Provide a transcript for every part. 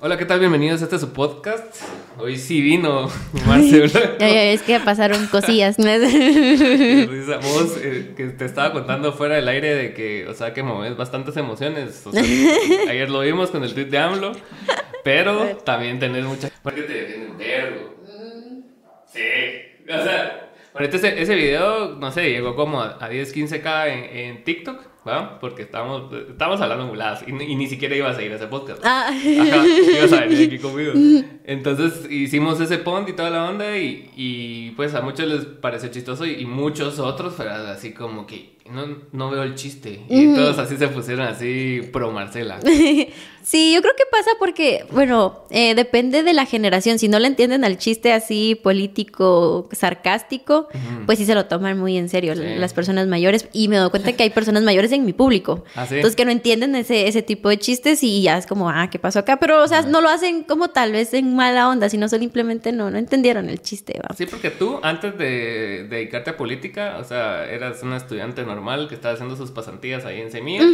Hola, ¿qué tal? Bienvenidos a este su podcast. Hoy sí vino Marcelo. es que pasaron cosillas. Vos, eh, que te estaba contando fuera del aire de que, o sea, que mueves bastantes emociones. O sea, ayer lo vimos con el tweet de AMLO, pero también tenés mucha... Porque te defienden vergo. Sí. O sea, ahorita ese, ese video, no sé, llegó como a, 10, 15k en, en TikTok. ¿Va? Porque estábamos, estábamos hablando muladas y, y, ni siquiera ibas a ir a ese podcast. Ah. Ajá, ibas a venir aquí conmigo. Entonces hicimos ese pont y toda la onda y, y pues a muchos les pareció chistoso y, y muchos otros fueron así como que no, no veo el chiste. Y todos así se pusieron así pro Marcela. sí, yo creo que pasa porque, bueno, eh, depende de la generación. Si no le entienden al chiste así político, sarcástico, pues sí se lo toman muy en serio las personas mayores. Y me doy cuenta que hay personas mayores en mi público. ¿Ah, Entonces que no entienden ese, ese tipo de chistes y ya es como, ah, ¿qué pasó acá? Pero, o sea, no lo hacen como tal vez en mala onda, sino simplemente no, no entendieron el chiste. Sí, porque tú, antes de, dedicarte a política, o sea, eras una estudiante normal que estaba haciendo sus pasantías ahí en Semilla.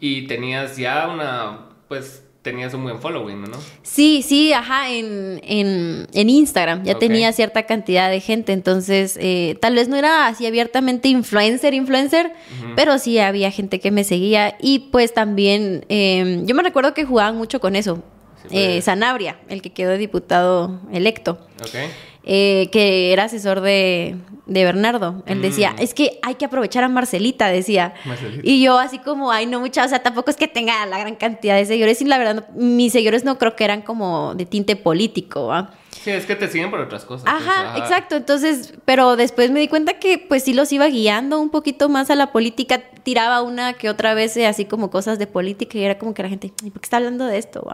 Y tenías ya una, pues tenías un buen following, ¿no? Sí, sí, ajá, en, en, Instagram ya tenía cierta cantidad de gente, entonces eh, tal vez no era así abiertamente influencer, influencer, pero sí había gente que me seguía y pues también, em, yo me recuerdo que jugaban mucho con eso, eh, Sanabria, el que quedó diputado electo. Eh, que era asesor de, Bernardo. Él decía, mm. es que hay que aprovechar a Marcelita, decía. Y yo así como, ay, no mucha, o sea, tampoco es que tenga la gran cantidad de seguidores y la verdad, mis seguidores no creo que eran como de tinte político, Sí, es que te siguen por otras cosas. Pues, ajá, exacto. Entonces, pero después me di cuenta que pues sí los iba guiando un poquito más a la política. Tiraba una que otra vez eh, así como cosas de política y era como que la gente, ¿por qué está hablando de esto?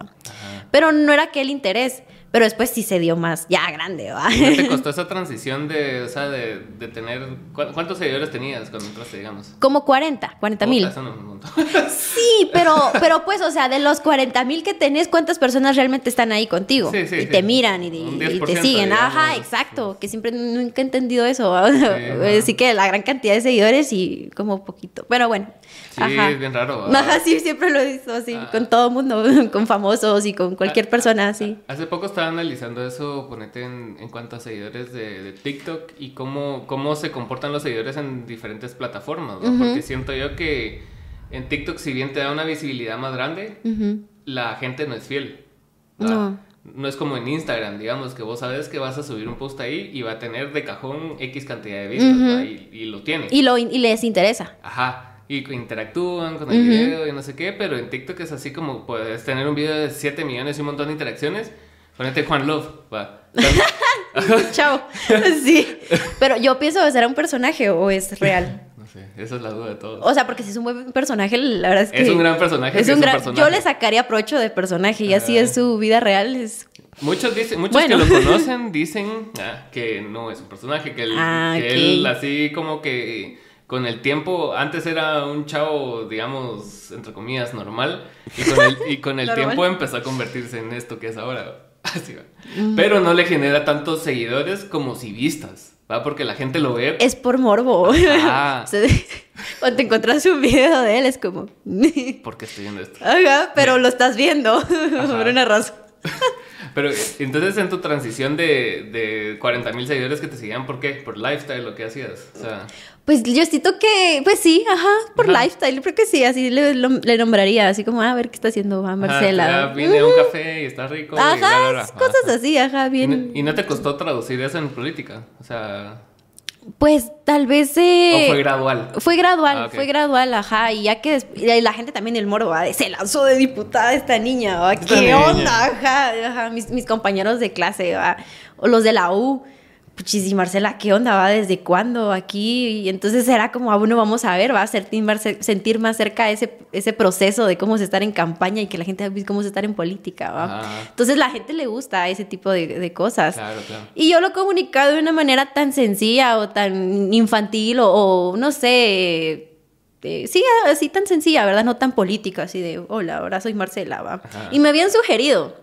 Pero no era aquel interés. Pero después sí se dio más, ya grande, ¿va? ¿No te costó esa transición de, o sea, de, de tener... ¿Cuántos seguidores tenías cuando entraste, digamos? Como 40, 40 mil. sí, pero, pero pues, o sea, de los 40 mil que tenés, ¿cuántas personas realmente están ahí contigo? Sí, sí, y te miran y, te siguen. Ajá, exacto, que siempre nunca he entendido eso. Así que la gran cantidad de seguidores y como poquito. Pero bueno. Sí, es bien raro. Ajá, sí, siempre lo he visto así, ah. con todo mundo, con famosos y con cualquier ah, persona así. Hace poco estaba analizando eso, ponete en, en cuanto a seguidores de, TikTok y cómo, cómo se comportan los seguidores en diferentes plataformas, Porque siento yo que en TikTok, si bien te da una visibilidad más grande, la gente no es fiel. No. No es como en Instagram, digamos, que vos sabes que vas a subir un post ahí y va a tener de cajón X cantidad de vistas, y, y, lo tiene. Y, lo, y les interesa. Ajá y interactúan con el video y no sé qué, pero en TikTok es así como puedes tener un video de 7 millones y un montón de interacciones. Ponete Juan Love, va. Chao. Sí. Pero yo pienso, ¿será un personaje o es real? No sé, esa es la duda de todos. O sea, porque si es un buen personaje, la verdad es que. Es un gran personaje. Es un gran... Yo le sacaría provecho de personaje y así es su vida real. Es... Muchos, dicen, muchos que lo conocen dicen ah, que no es un personaje, que ah, que él así como que con el tiempo, antes era un chavo, digamos, entre comillas, normal, y con el, y con el tiempo empezó a convertirse en esto que es ahora. Así va. Mm. Pero no le genera tantos seguidores como si vistas, ¿va? Porque la gente lo ve. Es por morbo. Ah. Cuando te encuentras un video de él es como... ¿Por qué estoy viendo esto? Ajá, pero lo estás viendo por una razón. Pero entonces en tu transición de, de 40 mil seguidores que te seguían, ¿por qué? ¿Por lifestyle lo que hacías? O sea... Pues yo siento que, pues sí, ajá, por lifestyle, creo que sí, así le, nombraría, así como, a ver qué está haciendo a Marcela. Ajá, viene a un café y está rico. Ajá, cosas así, ajá, bien. ¿Y no, te costó traducir eso en política? O sea... Pues tal vez... Eh, ¿O fue gradual? Fue gradual, ah, fue gradual, ajá. Y ya que la gente también, el moro, ¿va? se lanzó de diputada esta niña, ¿va? ¿qué onda? Ajá, ajá. Mis, mis compañeros de clase, ¿va? o los de la U puchis, y Marcela, ¿qué onda? ¿Va desde cuándo aquí? Y entonces era como, ah, bueno, vamos a ver, va a sentir más, sentir más cerca ese, ese proceso de cómo es estar en campaña y que la gente ve cómo es estar en política, ¿va? Entonces la gente le gusta ese tipo de, cosas. Claro, claro. Y yo lo he comunicado de una manera tan sencilla o tan infantil o, no sé, eh, sí, así tan sencilla, ¿verdad? No tan política, así de, hola, ahora soy Marcela, ¿va? Y me habían sugerido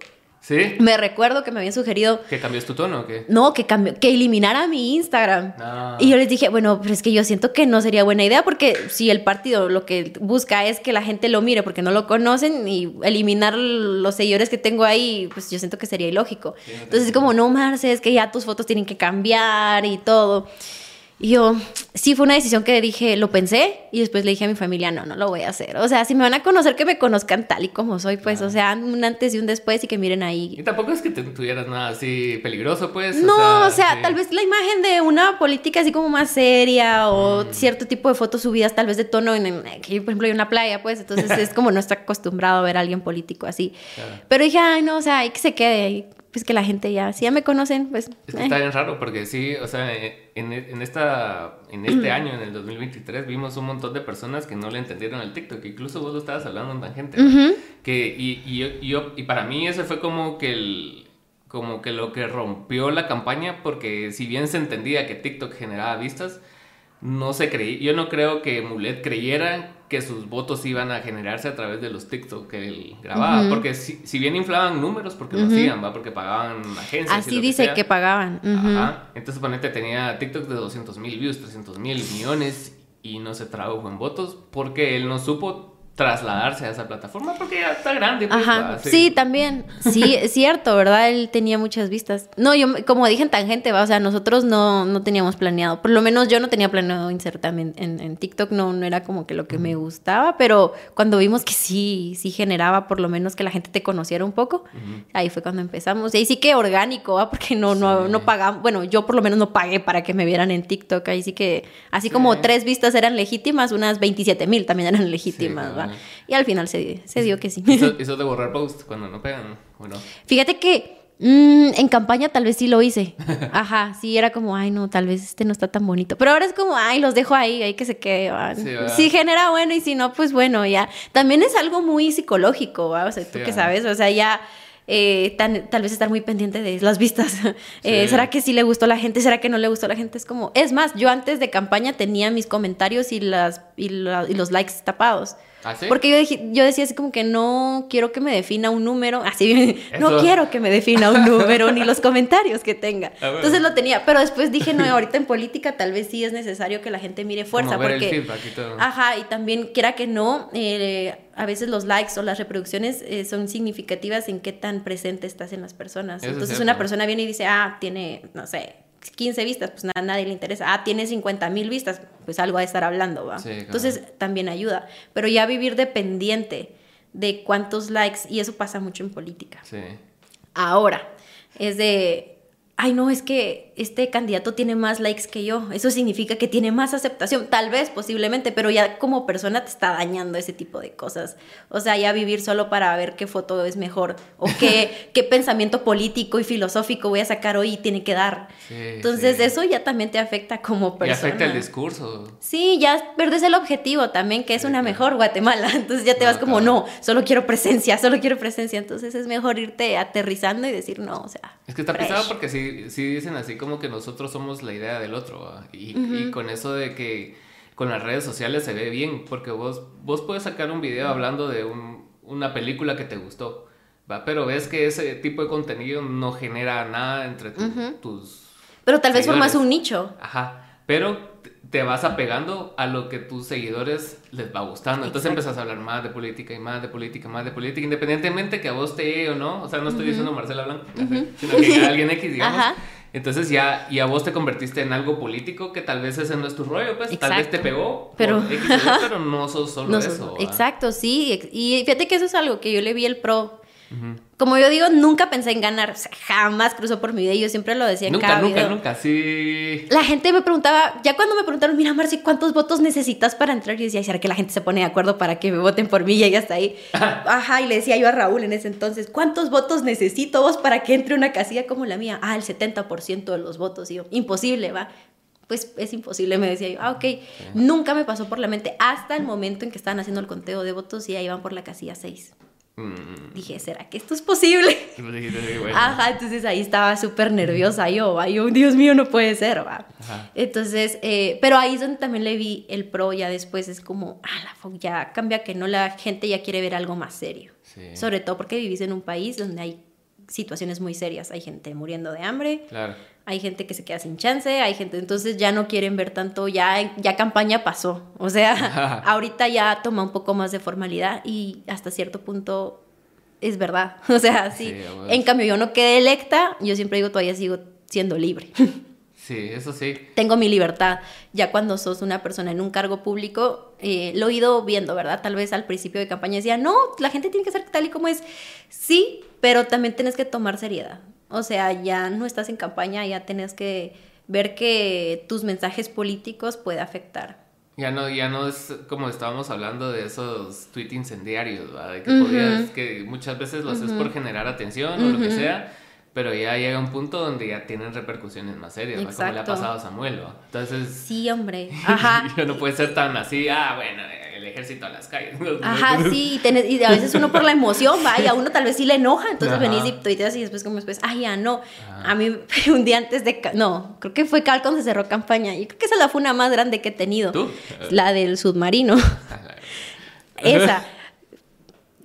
¿Sí? Me recuerdo que me habían sugerido. ¿Que cambies tu tono o qué? No, que, que eliminara mi Instagram. No. Y yo les dije, bueno, pero es que yo siento que no sería buena idea porque si el partido lo que busca es que la gente lo mire porque no lo conocen y eliminar los seguidores que tengo ahí, pues yo siento que sería ilógico. Entonces es como, no, Marce, es que ya tus fotos tienen que cambiar y todo. Y yo, sí, fue una decisión que dije, lo pensé y después le dije a mi familia, no, no lo voy a hacer. O sea, si me van a conocer, que me conozcan tal y como soy, pues, o sea, un antes y un después y que miren ahí. Y tampoco es que te tuvieras nada así peligroso, pues. No, o sea, tal vez la imagen de una política así como más seria o mm. cierto tipo de fotos subidas, tal vez de tono, en, que por ejemplo, hay una playa, pues, entonces es como no está acostumbrado a ver a alguien político así. Pero dije, ay, no, o sea, hay que se quede ahí pues que la gente ya, si ya me conocen, pues... Es que está eh. bien raro porque sí, o sea, en, en, esta, en este año, en el 2023, vimos un montón de personas que no le entendieron el TikTok, incluso vos lo estabas hablando en tangente, que, y, y, yo, y para mí ese fue como que el como que lo que rompió la campaña porque si bien se entendía que TikTok generaba vistas, no se creí, yo no creo que Mulet creyera que sus votos iban a generarse a través de los TikTok que él grababa. Porque si, bien inflaban números, porque lo hacían, ¿va? Porque pagaban agencias. Así dice que, pagaban. Ajá. Entonces, ponete, tenía TikTok de 200 mil views, 300 mil millones y no se tradujo en votos porque él no supo trasladarse a esa plataforma porque ya está grande. Pues, Ajá. Sí. también. Sí, es cierto, ¿verdad? Él tenía muchas vistas. No, yo, como dije en tangente, ¿va? o sea, nosotros no, no teníamos planeado, por lo menos yo no tenía planeado insertarme en, en, TikTok, no, no era como que lo que me gustaba, pero cuando vimos que sí, sí generaba por lo menos que la gente te conociera un poco, ahí fue cuando empezamos. Y ahí sí que orgánico, ¿va? Porque no, no, no pagamos, bueno, yo por lo menos no pagué para que me vieran en TikTok, ahí sí que, así como tres vistas eran legítimas, unas 27 mil también eran legítimas, ¿va? Y al final se, se dio que sí. ¿Eso, de borrar post cuando no pegan o no? Fíjate que mm, en campaña tal vez sí lo hice. Ajá, sí, era como, ay, no, tal vez este no está tan bonito. Pero ahora es como, ay, los dejo ahí, ahí que se quede. si genera bueno y si no, pues bueno, ya. También es algo muy psicológico, ¿va? o sea, tú que sabes, o sea, ya... Eh, tal vez estar muy pendiente de las vistas. Eh, ¿Será que sí le gustó a la gente? ¿Será que no le gustó a la gente? Es como, es más, yo antes de campaña tenía mis comentarios y, las, y los likes tapados. ¿Ah, Porque yo, yo decía así como que no quiero que me defina un número, así, no quiero que me defina un número ni los comentarios que tenga. Ah, Entonces lo tenía, pero después dije, no, ahorita en política tal vez sí es necesario que la gente mire fuerza. porque, Ajá, y también quiera que no, eh, a veces los likes o las reproducciones eh, son significativas en qué tan presente estás en las personas. Entonces una persona viene y dice, ah, tiene, no sé, 15 vistas, pues nada, nadie le interesa. Ah, tiene 50 mil vistas, pues algo a estar hablando, ¿va? Entonces también ayuda. Pero ya vivir dependiente de cuántos likes, y eso pasa mucho en política. Sí. Ahora, es de ay no, es que este candidato tiene más likes que yo, eso significa que tiene más aceptación, tal vez, posiblemente, pero ya como persona te está dañando ese tipo de cosas. O sea, ya vivir solo para ver qué foto es mejor o qué, qué pensamiento político y filosófico voy a sacar hoy y tiene que dar. Entonces, eso ya también te afecta como persona. Y afecta el discurso. Sí, ya perdes el objetivo también, que es una mejor Guatemala. Entonces ya te vas como, no, solo quiero presencia, solo quiero presencia. Entonces es mejor irte aterrizando y decir, no, o sea. Es que está pesado porque sí sí, dicen así como que nosotros somos la idea del otro. Y, con eso de que con las redes sociales se ve bien, porque vos, vos puedes sacar un video hablando de una película que te gustó, ¿va? pero ves que ese tipo de contenido no genera nada entre tus... Pero tal vez formas un nicho. Ajá, pero te vas apegando a lo que tus seguidores les va gustando. Entonces empiezas a hablar más de política y más de política, más de política, independientemente que a vos te o no. O sea, no estoy diciendo Marcela Blanco, sino que alguien X, digamos. Entonces ya, y a vos te convertiste en algo político que tal vez ese no es tu rollo, pues tal vez te pegó, pero, X, pero no sos solo eso. exacto, sí. Y fíjate que eso es algo que yo le vi el pro como yo digo, nunca pensé en ganar. O sea, jamás cruzó por mi vida. Yo siempre lo decía en nunca, cada nunca, Nunca, nunca, sí. La gente me preguntaba, ya cuando me preguntaron, mira, Marci, ¿cuántos votos necesitas para entrar? Yo decía, ¿será que la gente se pone de acuerdo para que me voten por mí? Y ya está ahí. Ajá, y le decía yo a Raúl en ese entonces, ¿cuántos votos necesito vos para que entre una casilla como la mía? Ah, el 70% de los votos. Y yo, imposible, va pues es imposible, me decía yo, ah, ok, nunca me pasó por la mente hasta el momento en que estaban haciendo el conteo de votos y ya iban por la casilla 6. Mm. Dije, ¿será que esto es posible? Ajá, entonces ahí estaba súper nerviosa yo, ay, Dios mío, no puede ser, va. Entonces, eh, pero ahí es donde también le vi el pro, ya después es como, ah, la ya cambia que no, la gente ya quiere ver algo más serio. Sobre todo porque vivís en un país donde hay situaciones muy serias. Hay gente muriendo de hambre, Claro. hay gente que se queda sin chance, hay gente, entonces ya no quieren ver tanto, ya, ya campaña pasó. O sea, ahorita ya toma un poco más de formalidad y hasta cierto punto es verdad. O sea, sí. Sí, en cambio, yo no quedé electa, yo siempre digo, todavía sigo siendo libre. Sí, eso sí. Tengo mi libertad. Ya cuando sos una persona en un cargo público, eh, lo he ido viendo, ¿verdad? Tal vez al principio de campaña decía, no, la gente tiene que ser tal y como es. Sí, pero también tienes que tomar seriedad. O sea, ya no estás en campaña, ya tienes que ver que tus mensajes políticos puede afectar. Ya no, ya no es como estábamos hablando de esos tweets incendiarios, ¿verdad? De que Ujú. podías, que muchas veces lo haces por generar atención o lo que sea, pero ya llega un punto donde ya tienen repercusiones más serias. Como le ha pasado a Samuel, ¿verdad? Entonces, Sí, hombre. Ajá. ya no puede ser tan así, ah, bueno, el ejército a las calles. Ajá, sí, y, tenés- y a veces uno por la emoción va y a uno tal vez sí le enoja, entonces Ajá. venís y tuiteas y después como después, ay, ya no. A mí un día antes de, no, creo que fue Cal cuando se cerró campaña y creo que esa es la funa más grande que he tenido. ¿Tú? La del submarino. esa.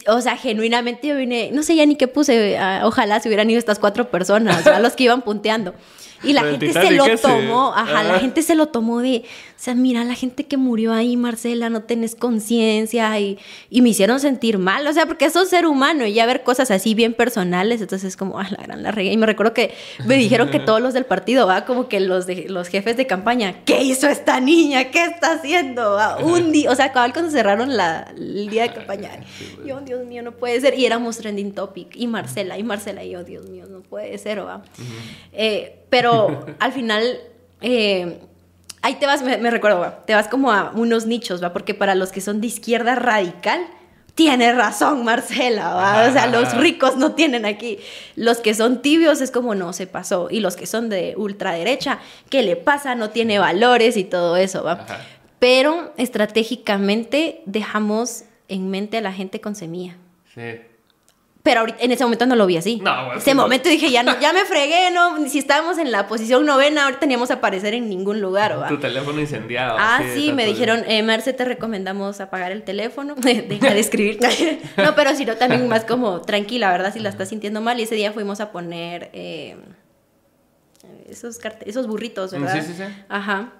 O sea, genuinamente yo vine, no sé ya ni qué puse, ojalá se hubieran ido estas cuatro personas, a los que iban punteando. Y la gente se lo tomó, ajá, la Ah. gente se lo tomó de, o sea, mira, la gente que murió ahí, Marcela, no tenés conciencia y, y me hicieron sentir mal, o sea, porque sos ser humano y ya ver cosas así bien personales, entonces es como, ah, la gran la regué. Y me recuerdo que me dijeron que todos los del partido, va, como que los, de, los jefes de campaña, ¿qué hizo esta niña? ¿Qué está haciendo? va? Un día, o sea, cuando cerraron la, el día de campaña, pues. yo, Dios mío, no puede ser. Y éramos trending topic, y Marcela, y Marcela, y yo, Dios mío, no puede ser, va. Eh, pero al final, eh, ahí te vas, me, recuerdo, te vas como a unos nichos, va, porque para los que son de izquierda radical, Tienes razón, Marcela, ¿va? o sea, los ricos no tienen aquí. Los que son tibios es como no se pasó. Y los que son de ultraderecha, ¿qué le pasa? No tiene valores y todo eso, ¿va? Ajá. Pero estratégicamente dejamos en mente a la gente con semilla. Sí. Pero ahorita, en ese momento no lo vi así. No, güey, ese no. momento dije, ya no, ya me fregué, no, si estábamos en la posición novena, ahorita teníamos a aparecer en ningún lugar, ¿va? Tu teléfono incendiado. Ah, sí, me dijeron, eh, Marce, te recomendamos apagar el teléfono, deja de escribir. no, pero si no, también más como tranquila, ¿verdad? Si la estás sintiendo mal. Y ese día fuimos a poner eh, esos, esos burritos, Mm, ¿verdad? sí, sí, sí. Ajá.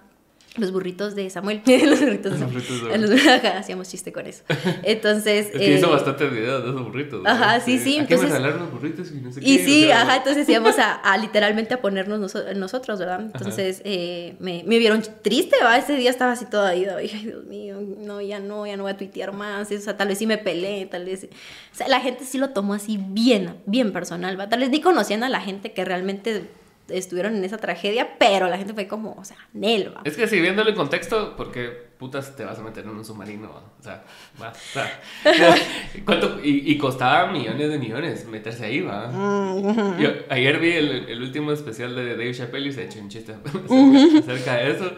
Los burritos de Samuel. los burritos de Los Samuel. burritos de Los- ajá, hacíamos chiste con eso. Entonces. Es que hizo eh, bastantes videos de esos burritos. Ajá, sí, sí, me entonces- regalaron los burritos y no sé Y qué, sí, o sea, ajá, entonces íbamos a, a literalmente a ponernos noso- nosotros, ¿verdad? Entonces eh, me, me vieron triste, ¿va? Ese día estaba así toda ida, ay, Dios mío, no, ya no, ya no voy a tuitear más, o sea, tal vez sí me peleé, tal vez... O sea, la gente sí lo tomó así bien, bien personal, ¿va? Tal vez ni conocían a la gente que realmente estuvieron en esa tragedia, pero la gente fue como, o sea, Nel, ¿va? Es que si viéndolo en contexto, porque putas te vas a meter en un submarino, o sea, va, o sea, ¿cuánto? Y, y costaba millones de millones meterse ahí, va. Mm, Yo ayer vi el, el último especial de Dave Chappelle y se echó un chiste acerca de eso.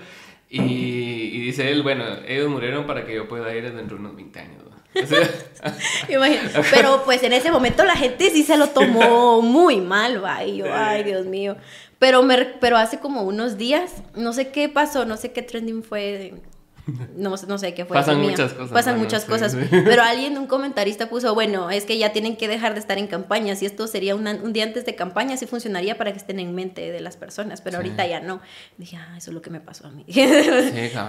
Y, y dice él, bueno, ellos murieron para que yo pueda ir dentro de unos 20 años. Pero pues en ese momento la gente sí se lo tomó muy mal, va. Y yo, ay, Dios mío. Pero, me, pero hace como unos días, no sé qué pasó, no sé qué trending fue. No, no sé qué fue. Pasan mía. muchas cosas, Pasan bueno, muchas sí, cosas. sí. Pero alguien, un comentarista puso, bueno, es que ya tienen que dejar de estar en campaña. Si esto sería una- un día antes de campaña, sí funcionaría para que estén en mente de las personas. Pero ahorita ya no. Dije, ah, eso es lo que me pasó a mí.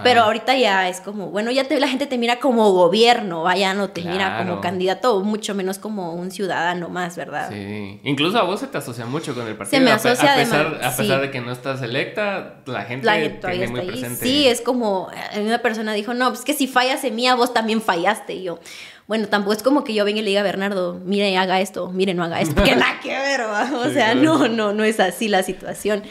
pero ahorita ya es como, bueno, ya te- la gente te mira como gobierno, vaya, no te mira como candidato, mucho menos como un ciudadano más, ¿verdad? Sí, incluso a vos se te asocia mucho con el partido. Se me asocia a pesar, además, a pesar sí. de que no estás electa, la gente, La gente tiene muy presente. Sí, es como, eh, una persona dijo, no, pues que si fallas en mía, vos también fallaste. Y yo, bueno, tampoco es como que yo venga y le diga a Bernardo, mire, haga esto, mire, no haga esto, porque nada que ver, ¿va? O Sí, sea, claro. no, no, no es así la situación.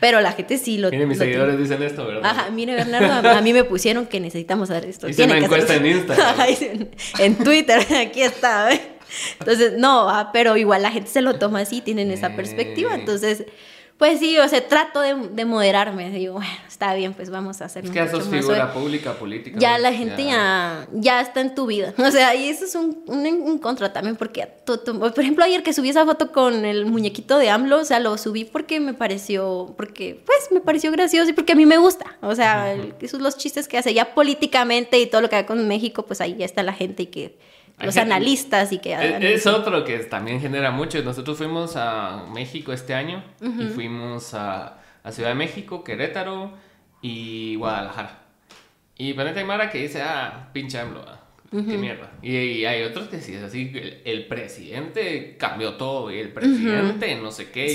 Pero la gente sí lo Miren, mis lo seguidores tiene. dicen esto, ¿verdad? Ajá, mire Bernardo, a, mí me pusieron que necesitamos hacer esto. Hice tiene una que hacer encuesta en. Instagram. En, en Twitter, aquí está. ¿eh? Entonces, no, pero igual la gente se lo toma así, tienen esa perspectiva. Eh. Entonces, pues sí, o sea, trato de, de moderarme. Digo, bueno, está bien, pues vamos a hacer Es que sos figura pública, política. Ya la gente ya, ya está en tu vida. O sea, y eso es un, un, un contra también, porque, tú- tú- por ejemplo, ayer que subí esa foto con el muñequito de AMLO, o sea, lo subí porque me pareció, porque, pues, me pareció gracioso y porque a mí me gusta. O sea, el- esos son los chistes que hace ya políticamente y todo lo que haga con México, pues ahí ya está la gente y que los analistas y que... Es, otro que también genera mucho. Nosotros fuimos a México este año y fuimos a, a, Ciudad de México, Querétaro y Guadalajara. Y Planeta Mara que dice, ah, pinche AMLO. Qué mierda. Y, hay otros que sí es así, el, presidente cambió todo y el presidente no sé qué.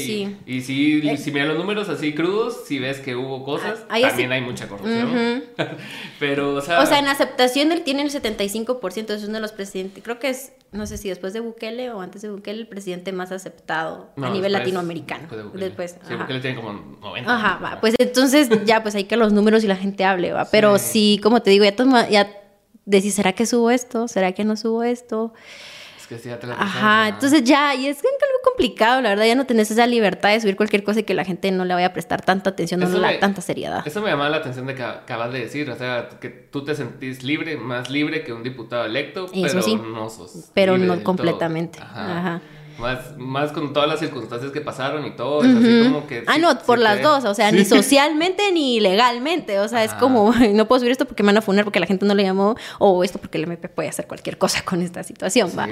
Y, si, eh. si miran los números así crudos, si ves que hubo cosas, ah, también hay mucha corrupción. Pero, o sea... O sea, en aceptación él tiene el 75%, es uno de los presidentes, creo que es, no sé si después de Bukele o antes de Bukele, el presidente más aceptado a nivel latinoamericano. Después, sí, Bukele tiene como 90. Ajá, pues entonces ya pues hay que los números y la gente hable, va. Pero sí, como te digo, ya, toma, ya decir, ¿será que subo esto? ¿Será que no subo esto? Es que sí, ya te la Ajá, entonces ya, y es algo complicado, la verdad, ya no tenés esa libertad de subir cualquier cosa y que la gente no le vaya a prestar tanta atención, no le da tanta seriedad. Eso me llamaba la atención de que acabas de decir, o sea, que tú te sentís libre, más libre que un diputado electo, pero no sos. Pero no completamente. Ajá. Más, más con todas las circunstancias que pasaron y todo, es así como que... Ah, no, por las dos, o sea, ni socialmente ni legalmente, o sea, es como, no puedo subir esto porque me van a funar porque la gente no le llamó, o esto porque el MP puede hacer cualquier cosa con esta situación, ¿va?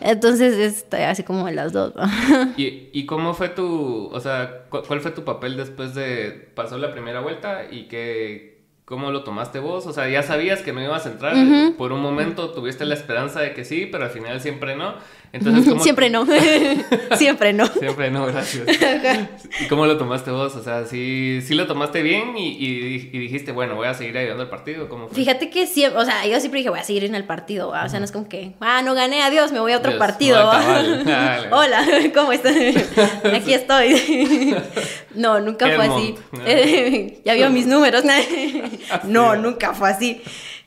Entonces, es así como de las dos, ¿Y, ¿Y cómo fue tu, o sea, cuál fue tu papel después de, pasó la primera vuelta y qué, ¿Cómo lo tomaste vos? O sea, ya sabías que no ibas a entrar. Por un momento tuviste la esperanza de que sí, pero al final siempre no. Entonces, Siempre no. Siempre no. Siempre no, gracias. ¿Y cómo lo tomaste vos? O sea, ¿sí, sí lo tomaste bien y, y, dijiste, bueno, voy a seguir ayudando al partido? ¿Cómo Fíjate que siempre, o sea, yo siempre dije, voy a seguir en el partido. O sea, no es como que, ah, no gané, adiós, me voy a otro partido. Hola, ¿cómo estás? Aquí estoy. no, nunca fue así. ya vio mis números. no, nunca fue así.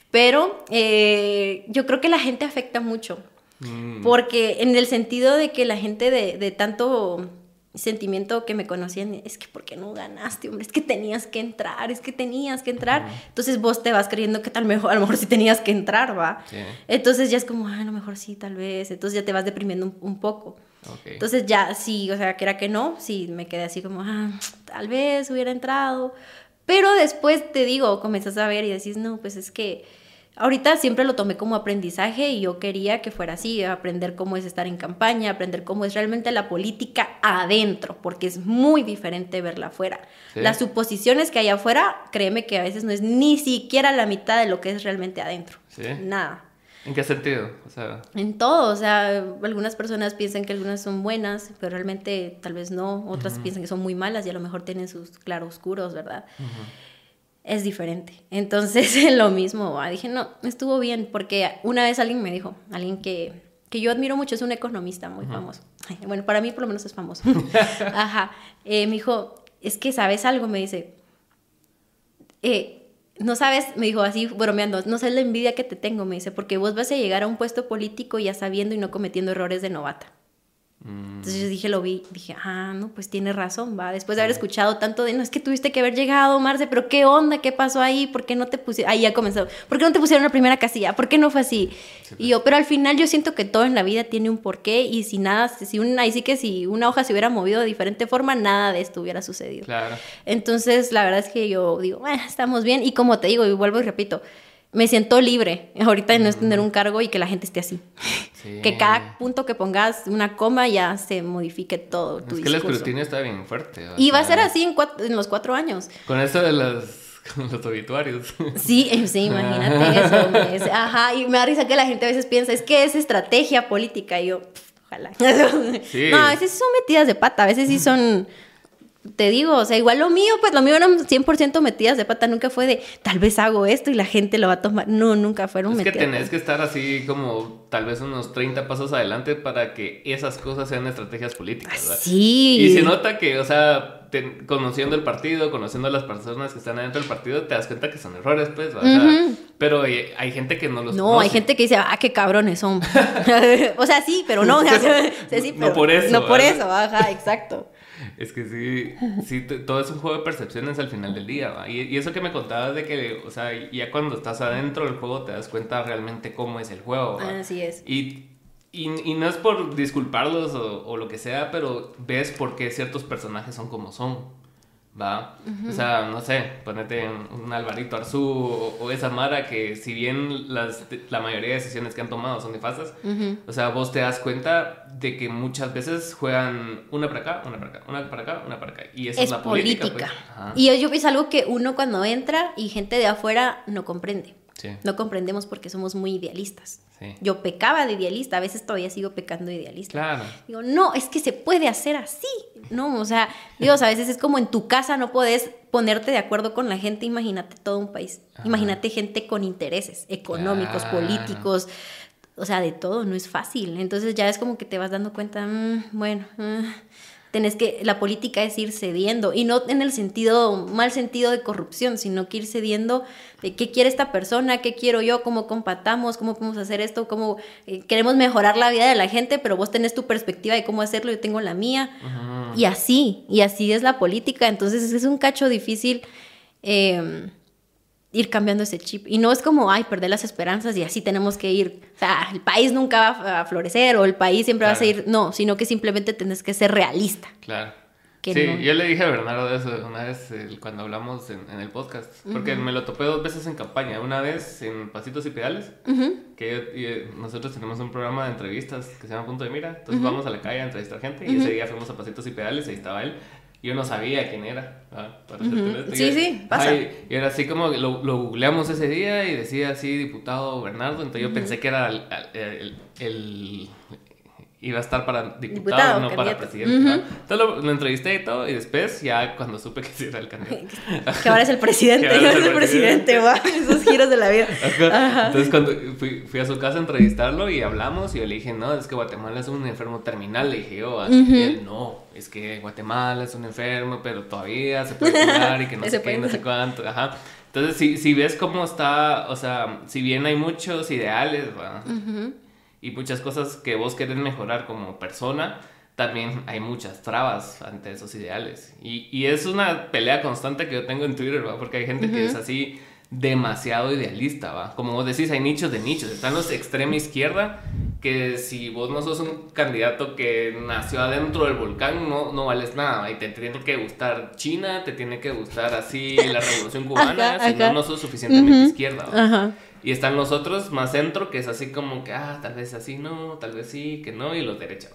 Pero eh, yo creo que la gente afecta mucho. Mm. Porque en el sentido de que la gente de, tanto sentimiento que me conocían, es que ¿por qué no ganaste, hombre? Es que tenías que entrar, es que tenías que entrar. Entonces vos te vas creyendo que tal mejor, a lo mejor sí tenías que entrar, ¿va? Entonces ya es como, ah, a lo mejor sí, tal vez. Entonces ya te vas deprimiendo un, poco. Entonces ya, sí, o sea, que era que no, sí, me quedé así como, ah, tal vez hubiera entrado. Pero después te digo, comenzás a ver y decís, no, pues es que Ahorita siempre lo tomé como aprendizaje y yo quería que fuera así, aprender cómo es estar en campaña, aprender cómo es realmente la política adentro, porque es muy diferente verla afuera. Las suposiciones que hay afuera, créeme que a veces no es ni siquiera la mitad de lo que es realmente adentro. Nada. ¿En qué sentido? En todo, o sea, algunas personas piensan que algunas son buenas, pero realmente tal vez no, otras piensan que son muy malas y a lo mejor tienen sus claroscuros, ¿verdad? Es diferente. Entonces, lo mismo, dije, no, estuvo bien, porque una vez alguien me dijo, alguien que, que yo admiro mucho, es un economista muy famoso. bueno, para mí por lo menos es famoso. Ajá. Eh, me dijo, es que sabes algo, me dice, eh, no sabes, me dijo así bromeando, no sabes la envidia que te tengo, me dice, porque vos vas a llegar a un puesto político ya sabiendo y no cometiendo errores de novata. Entonces yo dije, lo vi, dije, ah, no, pues tiene razón, va. Después de haber escuchado tanto de, no, es que tuviste que haber llegado, Marce, pero qué onda, qué pasó ahí, ¿por qué no te pusieron? Ahí ya comenzó, ¿por qué no te pusieron la primera casilla? ¿Por qué no fue así? Y yo, pero al final yo siento que todo en la vida tiene un porqué y si nada, si una, ahí sí que si una hoja se hubiera movido de diferente forma, nada de esto hubiera sucedido. Claro. Entonces, la verdad es que yo digo, bueno, estamos bien. Y como te digo, y vuelvo y repito, me siento libre ahorita de no tener un cargo y que la gente esté así. Que cada punto que pongas una coma ya se modifique todo tu es que el escrutinio está bien fuerte. Y va a ser así en, en, los cuatro años. Con eso de los, los obituarios. Sí, eh, sí, imagínate eso. ajá, y me da risa que la gente a veces piensa, es que es estrategia política. Y yo, ojalá. No, a veces son metidas de pata, a veces sí son te digo, o sea, igual lo mío, pues lo mío eran 100% metidas de pata, nunca fue de tal vez hago esto y la gente lo va a tomar. No, nunca fueron metidas. Es que tenés que estar así como tal vez unos 30 pasos adelante para que esas cosas sean estrategias políticas. ¿verdad? Sí. Y se nota que, o sea, conociendo el partido, conociendo a las personas que están adentro del partido, te das cuenta que son errores, pues. pero hay, gente que no los No, hay gente que dice, ah, qué cabrones son. o sea, sí, pero no. no por eso. No por eso, ajá, exacto. Es que sí, sí, todo es un juego de percepciones al final del día. Y, y, eso que me contabas de que, o sea, ya cuando estás adentro del juego te das cuenta realmente cómo es el juego. Así es. Y, y, y, no es por disculparlos o, o, lo que sea, pero ves por qué ciertos personajes son como son. Va, o sea, no sé, ponete un, Alvarito Arzú o, esa Mara que si bien las, la mayoría de decisiones que han tomado son nefastas, o sea, vos te das cuenta de que muchas veces juegan una para acá, una para acá, una para acá, una para acá. Y eso es, la política. Pues. Y yo, yo es algo que uno cuando entra y gente de afuera no comprende. No comprendemos porque somos muy idealistas. Yo pecaba de idealista, a veces todavía sigo pecando de idealista. Claro. Digo, no, es que se puede hacer así. No, o sea, Dios, a veces es como en tu casa no puedes ponerte de acuerdo con la gente, imagínate todo un país. Imagínate gente con intereses económicos, políticos, o sea, de todo, no es fácil. Entonces ya es como que te vas dando cuenta, mm, bueno, mm, tenés que, la política es ir cediendo, y no en el sentido, mal sentido de corrupción, sino que ir cediendo de qué quiere esta persona, qué quiero yo, cómo compatamos, cómo podemos hacer esto, cómo eh, queremos mejorar la vida de la gente, pero vos tenés tu perspectiva de cómo hacerlo, yo tengo la mía, y así, y así es la política, entonces es un cacho difícil. Eh, ir cambiando ese chip. Y no es como, ay, perder las esperanzas y así tenemos que ir. O sea, el país nunca va a florecer o el país siempre va a seguir. No, sino que simplemente tienes que ser realista. Claro. sí, yo le dije a Bernardo eso una vez cuando hablamos en, el podcast, porque me lo topé dos veces en campaña, una vez en Pasitos y Pedales, que nosotros tenemos un programa de entrevistas que se llama Punto de Mira, entonces vamos a la calle a entrevistar gente y ese día fuimos a Pasitos y Pedales, ahí estaba él, yo no sabía quién era. Sí, sí, pasa. y era así como lo, lo, googleamos ese día y decía así, diputado Bernardo. Entonces yo pensé que era el, el, iba a estar para diputado, no para presidente. Entonces lo, entrevisté y todo, y después, ya cuando supe que sí era el candidato. que ahora es el presidente, ahora es el presidente, esos giros de la vida. Entonces, cuando fui, fui, a su casa a entrevistarlo y hablamos, y yo le dije, no, es que Guatemala es un enfermo terminal, le dije yo, y él, no, es que Guatemala es un enfermo, pero todavía se puede curar y que no sé qué, no sé cuánto, ajá. Entonces, si, si ves cómo está, o sea, si bien hay muchos ideales, ¿va? Y muchas cosas que vos querés mejorar como persona, también hay muchas trabas ante esos ideales. Y, y es una pelea constante que yo tengo en Twitter, ¿va? porque hay gente que es así demasiado idealista, ¿va? Como vos decís, hay nichos de nichos. Están los extrema izquierda, que si vos no sos un candidato que nació adentro del volcán, no, no vales nada. Y te tiene que gustar China, te tiene que gustar así la revolución cubana, si no, no sos suficientemente izquierda. ¿va? Y están los otros más centro, que es así como que, ah, tal vez así no, tal vez sí, que no, y los derechos.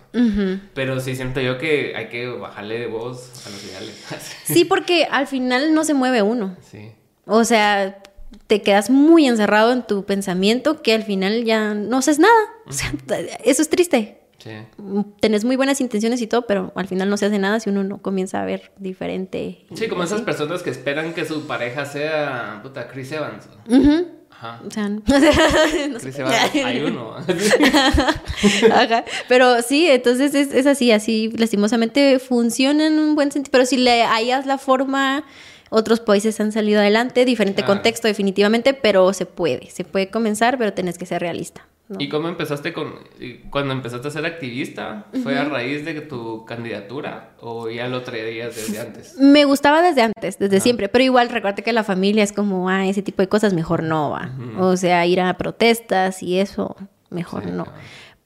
Pero sí siento yo que hay que bajarle de voz a los ideales. sí, porque al final no se mueve uno. Sí. O sea, te quedas muy encerrado en tu pensamiento que al final ya no haces nada. O sea, eso es triste. Sí. Tenés muy buenas intenciones y todo, pero al final no se hace nada si uno no comienza a ver diferente. Sí, como esas personas que esperan que su pareja sea, puta, Chris Evans. Ajá. O sea, no, sé. hay uno. Ajá. Pero sí, entonces es, es, así, así lastimosamente funciona en un buen sentido. Pero si le hayas la forma, otros países han salido adelante, diferente contexto definitivamente, pero se puede, se puede comenzar, pero tenés que ser realista. ¿Y cómo empezaste con, cuando empezaste a ser activista? ¿Fue a raíz de tu candidatura o ya lo traías desde antes? Me gustaba desde antes, desde siempre, pero igual recuerda que la familia es como, ah, ese tipo de cosas mejor no va. O sea, ir a protestas y eso, mejor no.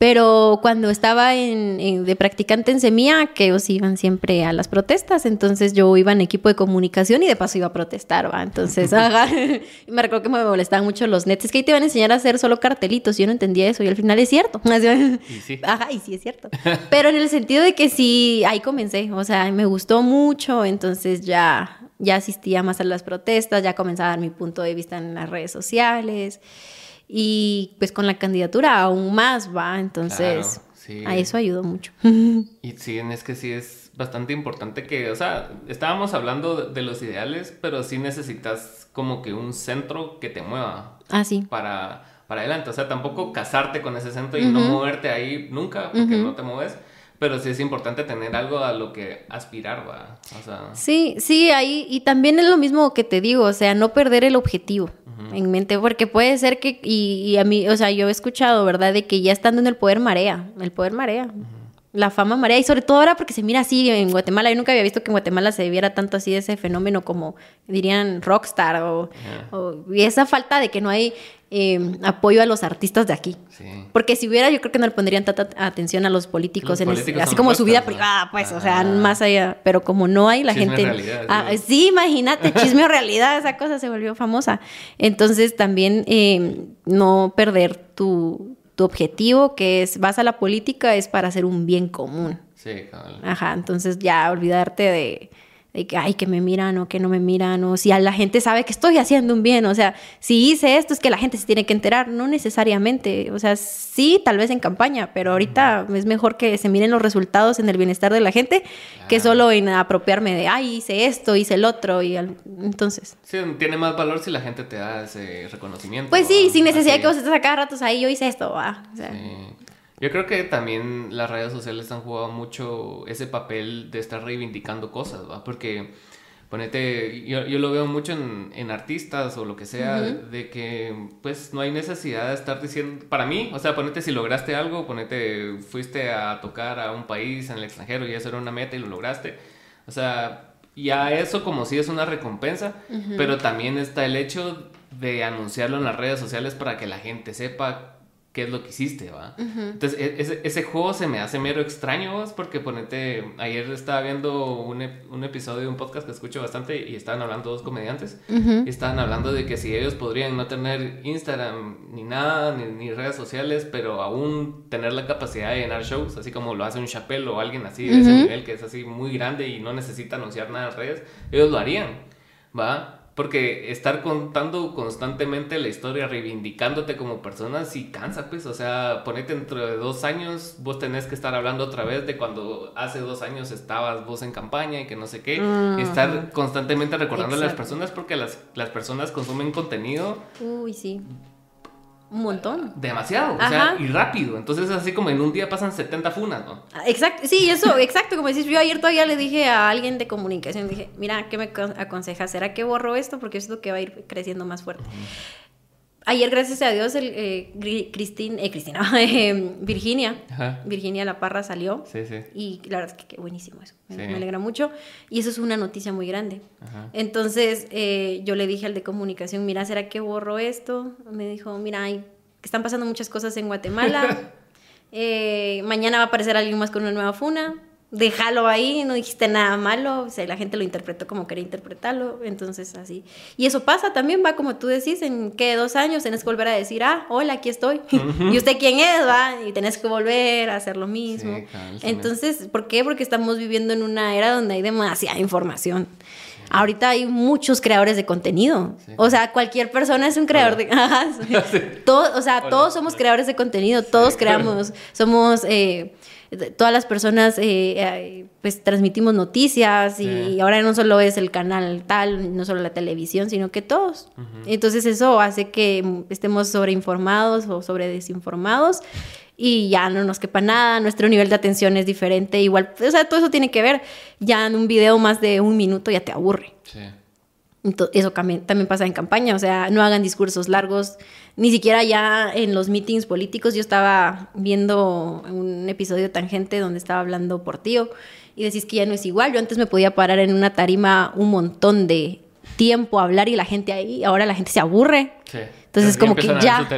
Pero cuando estaba en, de practicante en Semilla, que ellos iban siempre a las protestas, entonces yo iba en equipo de comunicación y de paso iba a protestar, ¿va? Entonces, me recuerdo que me molestaban mucho los nets. Es que ahí te iban a enseñar a hacer solo cartelitos, yo no entendía eso y al final es cierto. Y sí. Ajá, y sí es cierto. Pero en el sentido de que sí, ahí comencé, o sea, me gustó mucho, entonces ya, ya asistía más a las protestas, ya comenzaba a dar mi punto de vista en las redes sociales. Y pues con la candidatura aún más va, entonces a eso ayudó mucho. Y sí, es que sí es bastante importante que, o sea, estábamos hablando de los ideales, pero sí necesitas como que un centro que te mueva. Ah, sí. Para, para adelante, o sea, tampoco casarte con ese centro y no moverte ahí nunca porque no te mueves. Pero sí es importante tener algo a lo que aspirar, ¿va? O sea... Sí, sí, ahí, y también es lo mismo que te digo, o sea, no perder el objetivo en mente, porque puede ser que, y, a mí, o sea, yo he escuchado, ¿verdad?, de que ya estando en el poder marea, el poder marea. La fama marea y sobre todo ahora porque se mira así en Guatemala. Yo nunca había visto que en Guatemala se viera tanto así ese fenómeno como dirían rockstar o, o y esa falta de que no hay eh, apoyo a los artistas de aquí. Porque si hubiera, yo creo que no le pondrían tanta atención a los políticos, en así como su vida privada, pues, o sea, más allá. Pero como no hay, la gente. Ah, sí, imagínate, chisme o realidad, esa cosa se volvió famosa. Entonces también eh, no perder tu, tu objetivo, que es, vas a la política, es para hacer un bien común. Sí, claro. Ajá, entonces ya olvidarte de de que, ay, que me miran o que no me miran, o si a la gente sabe que estoy haciendo un bien, o sea, si hice esto es que la gente se tiene que enterar, no necesariamente, o sea, sí, tal vez en campaña, pero ahorita es mejor que se miren los resultados en el bienestar de la gente que solo en apropiarme de, ay, hice esto, hice el otro, y entonces. Sí, tiene más valor si la gente te da ese reconocimiento. Pues sí, sin necesidad de que vos estés a cada ratos ahí, yo hice esto, va. sí. Yo creo que también las redes sociales han jugado mucho ese papel de estar reivindicando cosas, ¿va? Porque, ponete, yo, yo lo veo mucho en, en, artistas o lo que sea, de que pues no hay necesidad de estar diciendo, para mí, o sea, ponete si lograste algo, ponete, fuiste a tocar a un país en el extranjero y eso era una meta y lo lograste. O sea, ya eso como si es una recompensa, pero también está el hecho de anunciarlo en las redes sociales para que la gente sepa qué es lo que hiciste, ¿va? Entonces, e, ese, ese, juego se me hace mero extraño, ¿vos? Porque ponete, ayer estaba viendo un, un, episodio de un podcast que escucho bastante y estaban hablando dos comediantes y estaban hablando de que si ellos podrían no tener Instagram ni nada, ni, redes sociales, pero aún tener la capacidad de llenar shows, así como lo hace un Chappelle o alguien así de ese nivel que es así muy grande y no necesita anunciar nada en redes, ellos lo harían, ¿va? Porque estar contando constantemente la historia, reivindicándote como persona, sí cansa, pues. O sea, ponete dentro de dos años, vos tenés que estar hablando otra vez de cuando hace dos años estabas vos en campaña y que no sé qué. Estar constantemente recordando a las personas porque las, las personas consumen contenido. Uy, sí un montón. Demasiado, o sea, y rápido. Entonces, así como en un día pasan 70 funas, ¿no? Ah, exacto, sí, eso, exacto. Como decís, yo ayer todavía le dije a alguien de comunicación, dije, mira, ¿qué me aconsejas? ¿Será que borro esto? Porque es lo que va a ir creciendo más fuerte. Ayer, gracias a Dios, el, eh, Cristina, eh, Cristina eh, Virginia, Virginia La Parra salió. Sí, sí. Y la verdad es que qué buenísimo eso. Me, alegra mucho. Y eso es una noticia muy grande. Entonces, eh, yo le dije al de comunicación, mira, ¿será que borro esto? Me dijo, mira, hay, están pasando muchas cosas en Guatemala. mañana va a aparecer alguien más con una nueva funa déjalo ahí, no dijiste nada malo, o sea, la gente lo interpretó como quería interpretarlo, entonces así. Y eso pasa también, va como tú decís, en que dos años tenés que volver a decir, ah, hola, aquí estoy, y usted quién es, va, y tenés que volver a hacer lo mismo. entonces, ¿por qué? Porque estamos viviendo en una era donde hay demasiada información. Ahorita hay muchos creadores de contenido. O sea, cualquier persona es un creador de... Todo, o sea, todos somos creadores de contenido, todos creamos, somos... Eh, todas las personas eh, eh, pues transmitimos noticias y ahora no solo es el canal tal, no solo la televisión, sino que todos. Entonces eso hace que estemos sobreinformados o sobre desinformados y ya no nos quepa nada, nuestro nivel de atención es diferente, igual, o sea, todo eso tiene que ver, ya en un video más de un minuto ya te aburre. Sí. Eso también, también pasa en campaña, o sea, no hagan discursos largos, ni siquiera ya en los meetings políticos. Yo estaba viendo un episodio tangente donde estaba hablando por tío y decís que ya no es igual. Yo antes me podía parar en una tarima un montón de tiempo a hablar y la gente ahí, ahora la gente se aburre. Sí. Entonces, como que ya.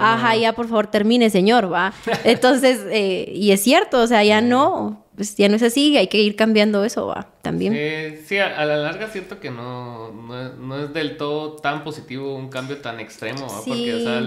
Ajá, ya por favor termine, señor, va. Entonces, eh, y es cierto, o sea, ya no, pues ya no es así, hay que ir cambiando eso, va también. sí, a, la larga siento que no, no, es del todo tan positivo un cambio tan extremo, porque o sea,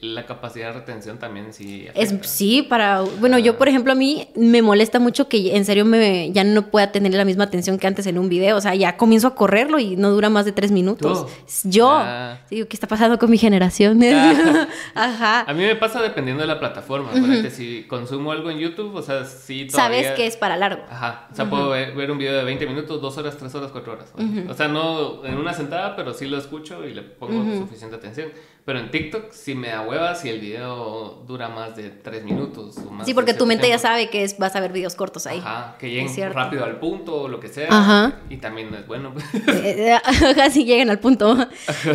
la capacidad de retención también sí. Es, sí, para, bueno, yo por ejemplo a mí me molesta mucho que en serio me, ya no pueda tener la misma atención que antes en un video, o sea, ya comienzo a correrlo y no dura más de tres minutos. Yo, ah. digo, ¿qué está pasando con mi generación? Ah. Ajá. A mí me pasa dependiendo de la plataforma, si consumo algo en YouTube, o sea, sí todavía... Sabes que es para largo. Ajá, o sea, puedo ver, un video de 20 20 minutos, 2 horas, 3 horas, 4 horas. O sea, no en una sentada, pero sí lo escucho y le pongo suficiente atención. Pero en TikTok sí me da hueva si el video dura más de tres minutos. O más Sí, porque tu mente ya sabe que es, vas a ver videos cortos ahí. Ajá, que lleguen rápido al punto o lo que sea. Ajá. Y también no es bueno. Eh, Ajá, sí llegan al punto.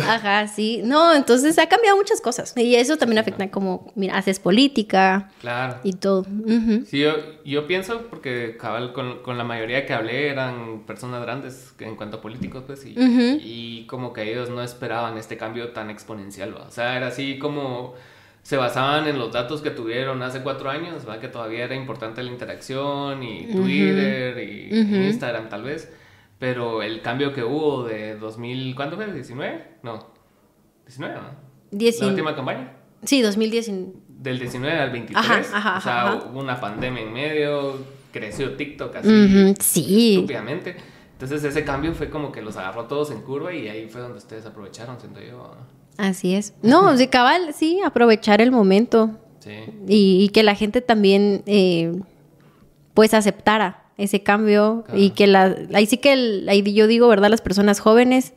Ajá, sí. No, entonces ha cambiado muchas cosas. Y eso también afecta como, mira, haces política claro. y todo. Ujú. Sí, yo, yo pienso, porque cabal con, con la mayoría que hablé eran personas grandes en cuanto a políticos, pues, y, y como que ellos no esperaban este cambio tan exponencial. O sea, era así como se basaban en los datos que tuvieron hace cuatro años, ¿va? Que todavía era importante la interacción y Twitter y Ujú. Instagram tal vez, pero el cambio que hubo de 2000, ¿cuánto fue? ¿19? No, 19, ¿no? Dieci- La última campaña. Sí, 2019. Del 19 al 23. Ajá, ajá, o sea, ajá. hubo una pandemia en medio, creció TikTok así Ujú, Sí. estúpidamente. Entonces ese cambio fue como que los agarró todos en curva y ahí fue donde ustedes aprovecharon, siento yo. Así es. No, de cabal, sí, aprovechar el momento Sí. y, y que la gente también, eh, pues, aceptara ese cambio y que la, ahí sí que, el- ahí yo digo, ¿verdad? Las personas jóvenes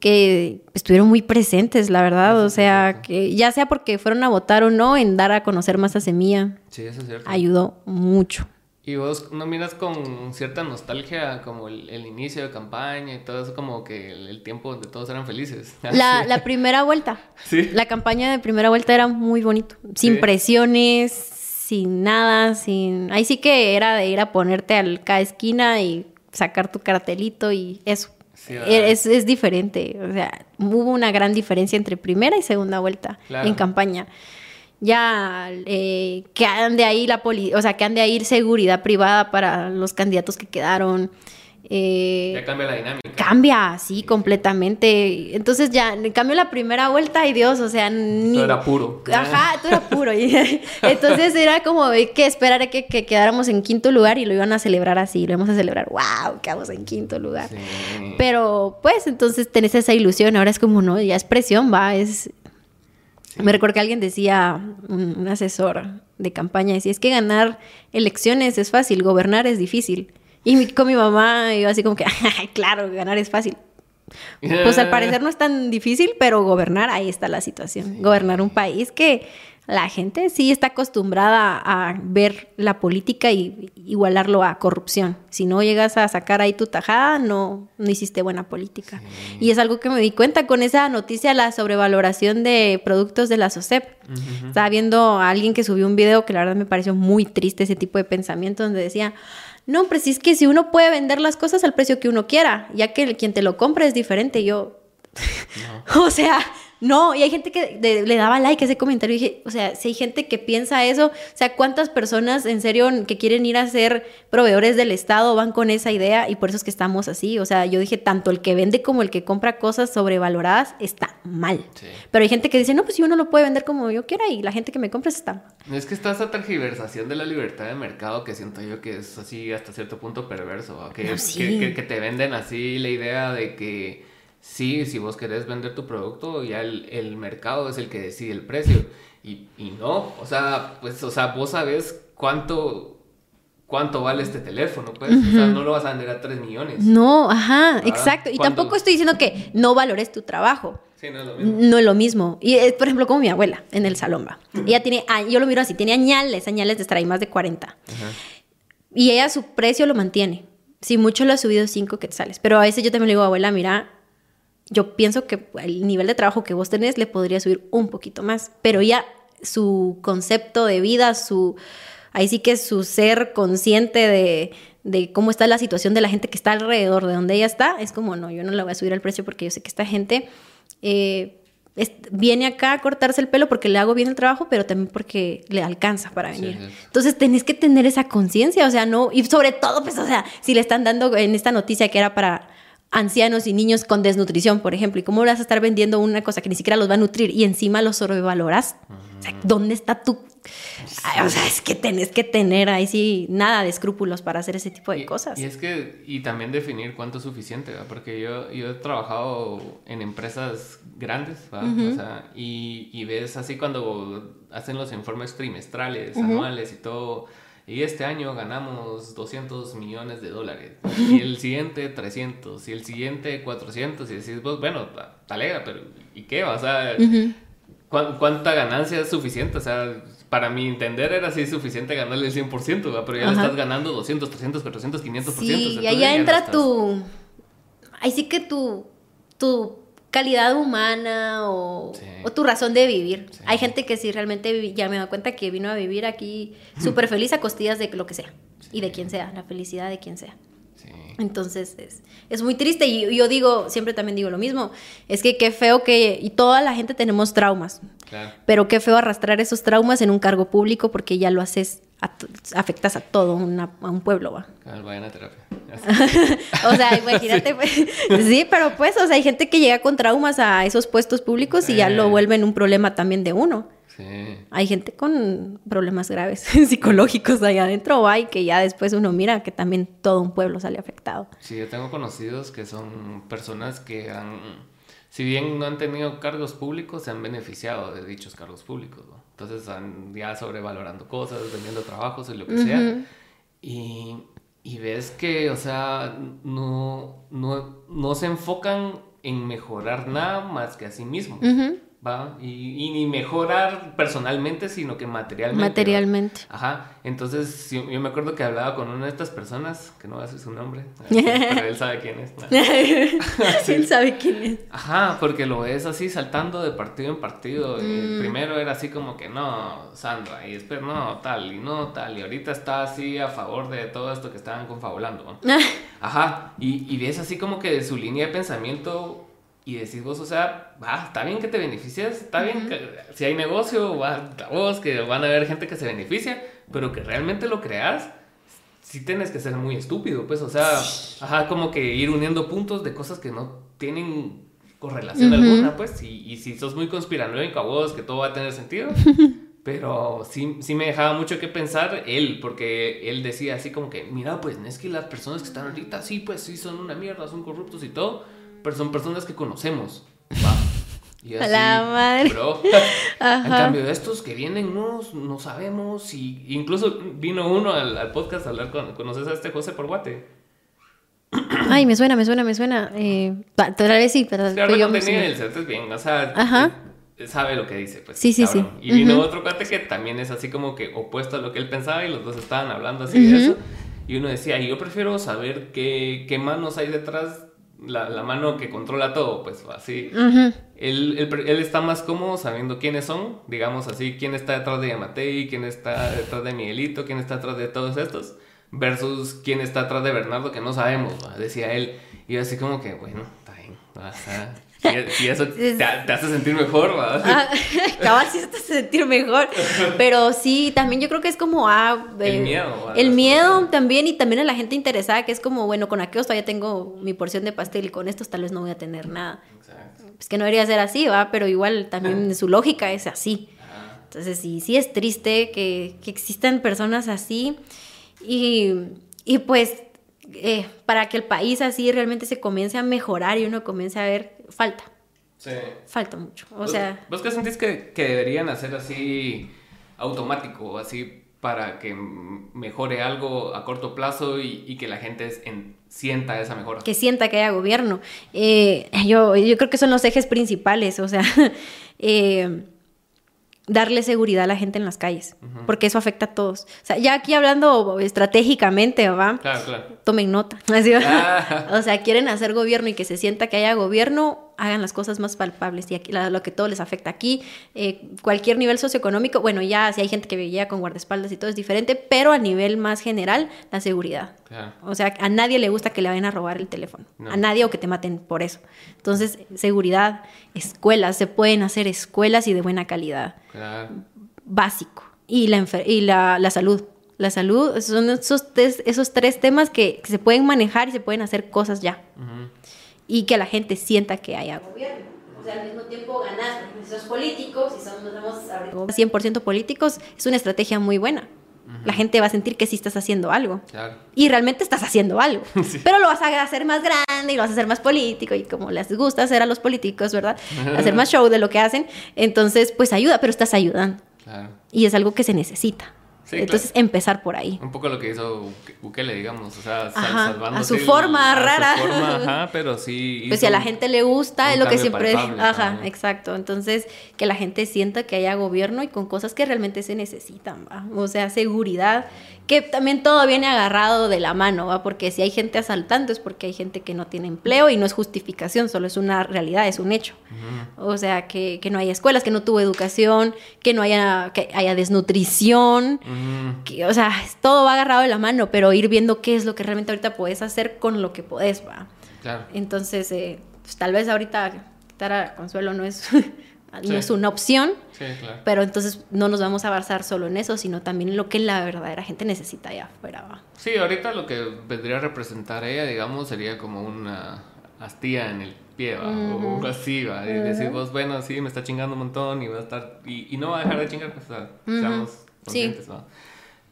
que estuvieron muy presentes, la verdad, Eso o sea, que ya sea porque fueron a votar o no, en dar a conocer más a Semilla, Sí, eso es cierto. ayudó mucho. Y vos no miras con cierta nostalgia como el, el inicio de campaña y todo eso, como que el, el tiempo donde todos eran felices. La, la primera vuelta, Sí. la campaña de primera vuelta era muy bonito, sin Sí. presiones, sin nada, sin... Ahí sí que era de ir a ponerte al cada esquina y sacar tu cartelito y eso. Sí, ¿verdad? es, es diferente, o sea, hubo una gran diferencia entre primera y segunda vuelta Claro. en campaña. Ya eh, que ande ahí la poli, o sea, que ande ahí seguridad privada para los candidatos que quedaron. eh, Ya cambia la dinámica. cambia así completamente. Entonces ya, cambio la primera vuelta, ay Dios, o sea, ni... Todo era puro. Ajá, todo era puro. Y- Entonces era como que esperar a que, que quedáramos en quinto lugar y lo iban a celebrar así, lo íbamos a celebrar, wow, quedamos en quinto lugar. Sí. Pero pues entonces tenés esa ilusión, ahora es como, no, ya es presión, va, es... Me recuerdo que alguien decía, un, asesor de campaña, decía, es que ganar elecciones es fácil, gobernar es difícil. Y mi- con mi mamá, yo así como que, "Ay, claro, ganar es fácil. Pues al parecer no es tan difícil, pero gobernar, ahí está la situación. Gobernar un país que la gente sí está acostumbrada a ver la política y igualarlo a corrupción. Si no llegas a sacar ahí tu tajada, no, no hiciste buena política. Y es algo que me di cuenta con esa noticia, la sobrevaloración de productos de la SOCEP. Estaba viendo a alguien que subió un video que la verdad me pareció muy triste ese tipo de pensamiento donde decía, no, pero si es que si uno puede vender las cosas al precio que uno quiera, ya que el- quien te lo compra es diferente, yo, o sea, no, y hay gente que de- le daba like a ese comentario y dije, o sea, si hay gente que piensa eso, o sea, ¿cuántas personas en serio que quieren ir a ser proveedores del Estado van con esa idea y por eso es que estamos así? O sea, yo dije, tanto el que vende como el que compra cosas sobrevaloradas está mal. Sí. Pero hay gente que dice, no, pues si uno lo puede vender como yo quiera y la gente que me compra está mal. Es que está esa tergiversación de la libertad de mercado que siento yo que es así hasta cierto punto perverso, ¿va? que, No, sí. que, que- que te venden así la idea de que sí, si vos querés vender tu producto, ya el, el mercado es el que decide el precio. Y, y no, o sea, pues, o sea, vos sabés cuánto, cuánto vale este teléfono, pues, o sea, no lo vas a vender a 3 millones. No, ajá, Ah, exacto. Y tampoco estoy diciendo que no valores tu trabajo. Sí, no es lo mismo. No es lo mismo. Y es, por ejemplo, como mi abuela en el salón va. Ella tiene, yo lo miro así, tiene añales, añales de estar ahí más de 40. Ajá. Y ella su precio lo mantiene. Si mucho lo ha subido 5 quetzales. Pero a veces yo también le digo, abuela, mira, yo pienso que el nivel de trabajo que vos tenés le podría subir un poquito más. Pero ya su concepto de vida, su. Ahí sí que su ser consciente de, de cómo está la situación de la gente que está alrededor de donde ella está, es como, no, yo no le voy a subir el precio porque yo sé que esta gente eh, es- viene acá a cortarse el pelo porque le hago bien el trabajo, pero también porque le alcanza para Sí, venir. sí. Entonces tenés que tener esa conciencia, o sea, no, y sobre todo, pues, o sea, si le están dando en esta noticia que era para ancianos y niños con desnutrición, por ejemplo, y cómo vas a estar vendiendo una cosa que ni siquiera los va a nutrir y encima los sobrevaloras, o sea, ¿dónde está tu...? Ay, o sea, es que tenés que tener ahí sí nada de escrúpulos para hacer ese tipo de Y- cosas. Y es que, y también definir cuánto es suficiente, ¿va? porque yo, yo he trabajado en empresas grandes, ¿va? o sea, y, y ves así cuando hacen los informes trimestrales, anuales y todo, y este año ganamos 200 millones de dólares, y el siguiente 300, y el siguiente 400, y decís, vos, bueno, ta- talega, pero ¿y qué? O sea, ¿Cuánta ganancia es suficiente? O sea, para mi entender era así suficiente ganarle el 100%, ¿verdad? pero ya le estás ganando 200, 300, 400, 500%. Sí, y ahí entra tu... Ahí sí que tu, tu calidad humana o, tu razón de vivir. Hay gente que sí realmente ya me da cuenta que vino a vivir aquí súper feliz a costillas de lo que sea y de quien sea, la felicidad de quien sea. Entonces es, es, muy triste y yo digo, siempre también digo lo mismo, es que qué feo que, y toda la gente tenemos traumas, pero qué feo arrastrar esos traumas en un cargo público porque ya lo haces, afectas a todo a un pueblo, va. vayan a terapia. o sea, imagínate, pues, sí, pero pues, o sea, hay gente que llega con traumas a esos puestos públicos y ya lo vuelven un problema también de uno. Hay gente con problemas graves psicológicos ahí adentro, hay que ya después uno mira que también todo un pueblo sale afectado. Sí, yo tengo conocidos que son personas que han, si bien no han tenido cargos públicos, se han beneficiado de dichos cargos públicos. Entonces han ya sobrevalorando cosas, vendiendo trabajos y lo que sea. Y, y, ves que, o sea, no, no, no se enfocan en mejorar nada más que a sí mismos. ¿Va? Y, ni mejorar personalmente, sino que materialmente. Materialmente. Ajá. Entonces, yo, me acuerdo que hablaba con una de estas personas, que no voy a decir su nombre, pero él sabe quién es. Él sabe quién es. Ajá, porque lo ves así saltando de partido en partido. Mm. primero era así como que no, Sandra, y después no, tal, y no, tal, y ahorita está así a favor de todo esto que estaban confabulando. Ajá, y, y ves así como que su línea de pensamiento y decís vos, o sea, va, está bien que te beneficies, está bien que si hay negocio, va, vos, que van a haber gente que se beneficia, pero que realmente lo creas, sí tienes que ser muy estúpido, pues, o sea, ajá, como que ir uniendo puntos de cosas que no tienen correlación alguna, pues, y, y, si sos muy conspiranoico a vos, que todo va a tener sentido, pero sí, sí me dejaba mucho que pensar él, porque él decía así como que, mira, pues, es que las personas que están ahorita, sí, pues, sí, son una mierda, son corruptos y todo, pero son personas que conocemos. Y así, la madre. Bro. En cambio, estos que vienen no, no sabemos. Y incluso vino uno al, podcast a hablar con. ¿Conoces a este José por Guate? Ay, me suena, me suena, me suena. Eh, tal vez sí, pero. Claro, no tenía el es bien. O sea, Ajá. Sabe lo que dice, pues. Sí, sí, sí. Y vino otro cuate que también es así como que opuesto a lo que él pensaba y los dos estaban hablando así de eso. Y uno decía, yo prefiero saber qué, qué manos hay detrás la, mano que controla todo, pues así. él, él, está más cómodo sabiendo quiénes son, digamos así, quién está detrás de Yamatei, quién está detrás de Miguelito, quién está detrás de todos estos, versus quién está detrás de Bernardo, que no sabemos, decía él. Y así como que, bueno, está bien, si, eso te, hace sentir mejor, ¿verdad? Ah, cabal, sí te hace sentir mejor. Pero sí, también yo creo que es como. Ah, el miedo. El miedo también, y también a la gente interesada, que es como, bueno, con aquellos todavía tengo mi porción de pastel y con estos tal vez no voy a tener nada. Exacto. Es que no debería ser así, ¿va? Pero igual también su lógica es así. Entonces, sí, sí es triste que, que existan personas así. Y, y pues eh, para que el país así realmente se comience a mejorar y uno comience a ver, falta. Sí. Falta mucho. O sea. ¿Vos qué sentís que, que deberían hacer así automático, así para que mejore algo a corto plazo y, que la gente sienta esa mejora? Que sienta que haya gobierno. Eh, yo, yo creo que son los ejes principales, o sea, eh, darle seguridad a la gente en las calles, porque eso afecta a todos. O sea, ya aquí hablando estratégicamente, ¿va? Claro, claro. Tomen nota. Ah. O sea, quieren hacer gobierno y que se sienta que haya gobierno, hagan las cosas más palpables y aquí, lo que todo les afecta aquí, eh, cualquier nivel socioeconómico, bueno, ya si hay gente que veía con guardaespaldas y todo es diferente, pero a nivel más general, la seguridad. O sea, a nadie le gusta que le vayan a robar el teléfono, a nadie o que te maten por eso. Entonces, seguridad, escuelas, se pueden hacer escuelas y de buena calidad. Básico. Y la, y la, la salud. La salud son esos, tres, esos tres temas que, se pueden manejar y se pueden hacer cosas ya y que la gente sienta que haya gobierno. O sea, al mismo tiempo ganar, si sos político, si somos 100% políticos, es una estrategia muy buena. La gente va a sentir que sí estás haciendo algo. Claro. Y realmente estás haciendo algo. Pero lo vas a hacer más grande y lo vas a hacer más político. Y como les gusta hacer a los políticos, ¿verdad? hacer más show de lo que hacen. Entonces, pues ayuda, pero estás ayudando. Claro. Y es algo que se necesita. Entonces, empezar por ahí. Un poco lo que hizo Bukele, digamos, o sea, a su forma rara. Su forma, ajá, pero sí. Pues si a la gente le gusta, es lo que siempre. Ajá, exacto. Entonces, que la gente sienta que haya gobierno y con cosas que realmente se necesitan, ¿va? O sea, seguridad, que también todo viene agarrado de la mano, ¿va? Porque si hay gente asaltando es porque hay gente que no tiene empleo y no es justificación, solo es una realidad, es un hecho. O sea, que, que, no haya escuelas, que no tuvo educación, que no haya, que haya desnutrición o sea, todo va agarrado de la mano, pero ir viendo qué es lo que realmente ahorita puedes hacer con lo que puedes, va. Claro. Entonces, eh, pues, tal vez ahorita quitar a Consuelo no es, no es una opción, sí, claro. pero entonces no nos vamos a basar solo en eso, sino también en lo que la verdadera gente necesita allá afuera. ¿va? Sí, ahorita lo que vendría a representar ella, digamos, sería como una astilla en el pie, ¿va? o algo así, ¿va? y decir vos, bueno, sí, me está chingando un montón y va a estar, y, no va a dejar de chingar, pues, seamos conscientes, ¿va?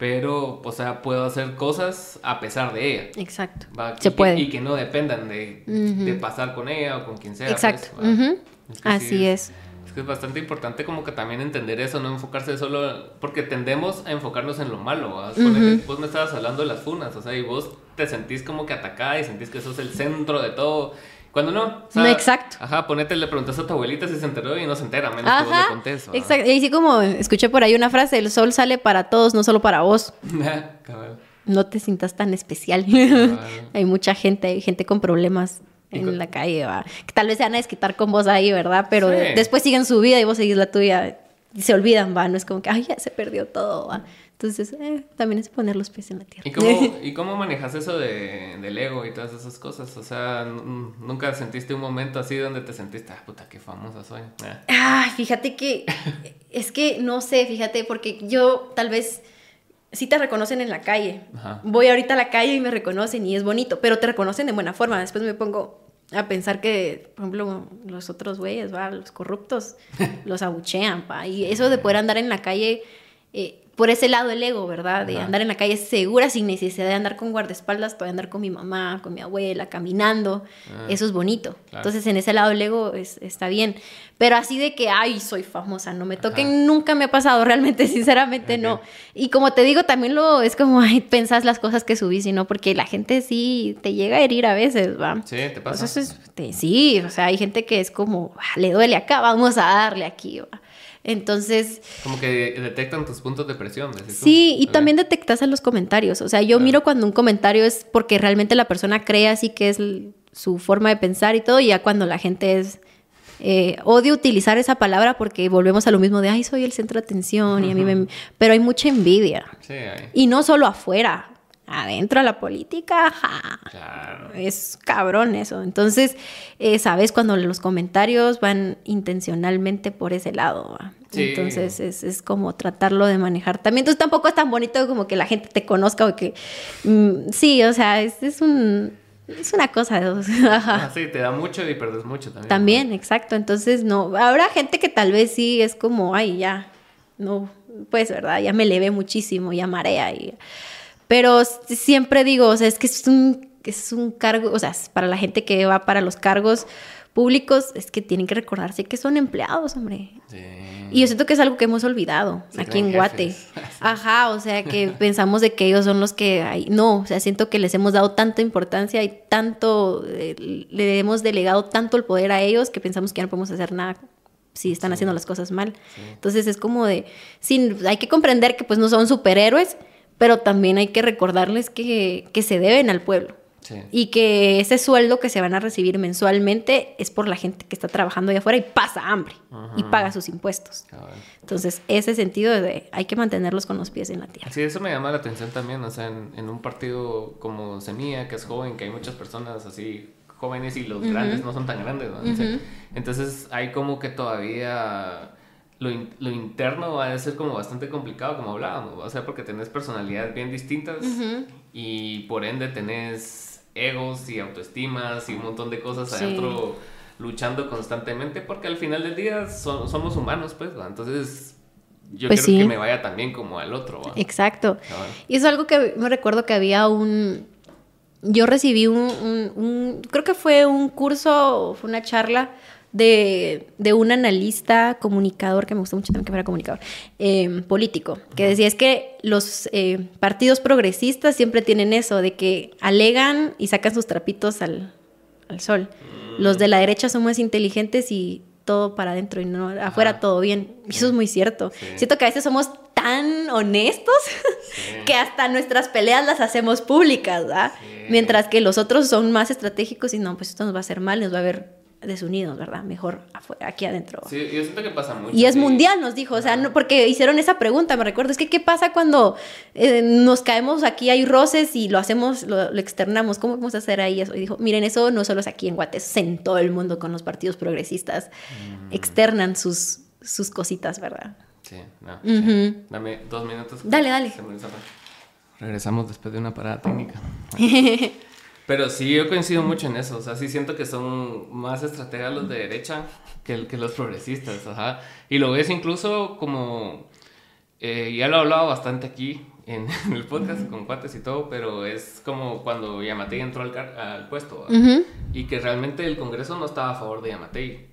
pero, o sea, puedo hacer cosas a pesar de ella. Exacto. Se y puede. Que, y que no dependan de, de, pasar con ella o con quien sea. Pues, Exacto. Así es. Es que es bastante importante como que también entender eso, no enfocarse solo, porque tendemos a enfocarnos en lo malo. Vos me estabas hablando de las funas, o sea, y vos te sentís como que atacada y sentís que sos el centro de todo cuando no. no, exacto. Ajá, ponete, le preguntas a tu abuelita si se enteró y no se entera, menos que vos le contés. Exacto. Y así como escuché por ahí una frase, el sol sale para todos, no solo para vos. no te sientas tan especial. hay mucha gente, hay gente con problemas en la calle, ¿va? que tal vez se van a desquitar con vos ahí, ¿verdad? Pero después siguen su vida y vos seguís la tuya y se olvidan, ¿va? No es como que, ay, ya se perdió todo, ¿va? Entonces, eh, también es poner los pies en la tierra. ¿Y cómo, ¿y cómo manejas eso de, del ego y todas esas cosas? O sea, ¿nunca sentiste un momento así donde te sentiste, ah, puta, qué famosa soy? Ah. Ay, fíjate que, es que no sé, fíjate, porque yo tal vez sí te reconocen en la calle. Voy ahorita a la calle y me reconocen y es bonito, pero te reconocen de buena forma. Después me pongo a pensar que, por ejemplo, los otros güeyes, ¿va? los corruptos, los abuchean, ¿va? y eso de poder andar en la calle... Eh, por ese lado el ego, ¿verdad? De andar en la calle segura sin necesidad de andar con guardaespaldas, puede andar con mi mamá, con mi abuela, caminando. Ah. Eso es bonito. Entonces, en ese lado el ego está bien. Pero así de que, ay, soy famosa, no me toquen, nunca me ha pasado, realmente, sinceramente no. Y como te digo, también lo es como, ay, pensás las cosas que subís, no porque la gente sí te llega a herir a veces, ¿va? Sí, te pasa. sí, o sea, hay gente que es como, ah, le duele acá, vamos a darle aquí, ¿va? Entonces... Como que detectan tus puntos de presión. Sí, y también detectas a los comentarios. O sea, yo miro cuando un comentario es porque realmente la persona cree así que es su forma de pensar y todo, y ya cuando la gente es... Eh, odio utilizar esa palabra porque volvemos a lo mismo de, ay, soy el centro de atención y a mí me... Pero hay mucha envidia. Sí, hay. Y no solo afuera, adentro de la política, es cabrón eso. Entonces, eh, sabes cuando los comentarios van intencionalmente por ese lado. Entonces, es, como tratarlo de manejar también. Entonces, tampoco es tan bonito como que la gente te conozca o que... Mm, sí, o sea, es, es un... Es una cosa de ah, sí, te da mucho y perdes mucho también. También, exacto. Entonces, no. Habrá gente que tal vez sí es como, ay, ya, no, pues, ¿verdad? Ya me eleve muchísimo, ya marea y pero siempre digo, o sea, es que es un, es un cargo, o sea, para la gente que va para los cargos públicos, es que tienen que recordarse que son empleados, hombre. Y yo siento que es algo que hemos olvidado aquí en Guate. Ajá, o sea, que pensamos de que ellos son los que hay. No, o sea, siento que les hemos dado tanta importancia y tanto, eh, le hemos delegado tanto el poder a ellos que pensamos que ya no podemos hacer nada si están haciendo las cosas mal. Entonces es como de, sí, hay que comprender que pues no son superhéroes, pero también hay que recordarles que, se deben al pueblo. Y que ese sueldo que se van a recibir mensualmente es por la gente que está trabajando allá afuera y pasa hambre y paga sus impuestos. Entonces, ese sentido de hay que mantenerlos con los pies en la tierra. Sí, eso me llama la atención también. O sea, en, un partido como Semilla, que es joven, que hay muchas personas así jóvenes y los grandes no son tan grandes. Entonces, hay como que todavía lo, lo, interno va a ser como bastante complicado, como hablábamos, o sea, porque tenés personalidades bien distintas y por ende tenés egos y autoestimas y un montón de cosas adentro luchando constantemente, porque al final del día somos humanos, pues, entonces yo pues quiero que me vaya también como al otro. Exacto. Y es algo que me recuerdo que había un... Yo recibí un, un, un, creo que fue un curso, fue una charla de, de, un analista comunicador, que me gustó mucho también que fuera comunicador, eh, político, que decía es que los eh, partidos progresistas siempre tienen eso, de que alegan y sacan sus trapitos al, al sol. Mm. Los de la derecha son más inteligentes y todo para adentro y no afuera todo bien. Y eso es muy cierto. Siento que a veces somos tan honestos que hasta nuestras peleas las hacemos públicas, ¿verdad? Mientras que los otros son más estratégicos y no, pues esto nos va a hacer mal, nos va a ver desunidos, ¿verdad? Mejor afuera, aquí adentro. Sí, yo siento que pasa mucho. Y es mundial, nos dijo, o sea, no, porque hicieron esa pregunta, me recuerdo, es que ¿qué pasa cuando eh, nos caemos aquí, hay roces y lo hacemos, lo, externamos? ¿Cómo vamos a hacer ahí eso? Y dijo, miren, eso no solo es aquí en Guates, es en todo el mundo con los partidos progresistas, mm. externan sus, sus cositas, ¿verdad? Sí, no. Dame dos minutos. Dale, dale. Regresamos después de una parada técnica. Pero sí, yo coincido mucho en eso. O sea, sí siento que son más estrategas los de derecha que, que los progresistas. Ajá. Y lo ves incluso como. Eh, ya lo he hablado bastante aquí en, el podcast con cuates y todo, pero es como cuando Yamatei entró al, al puesto y que realmente el Congreso no estaba a favor de Yamatei,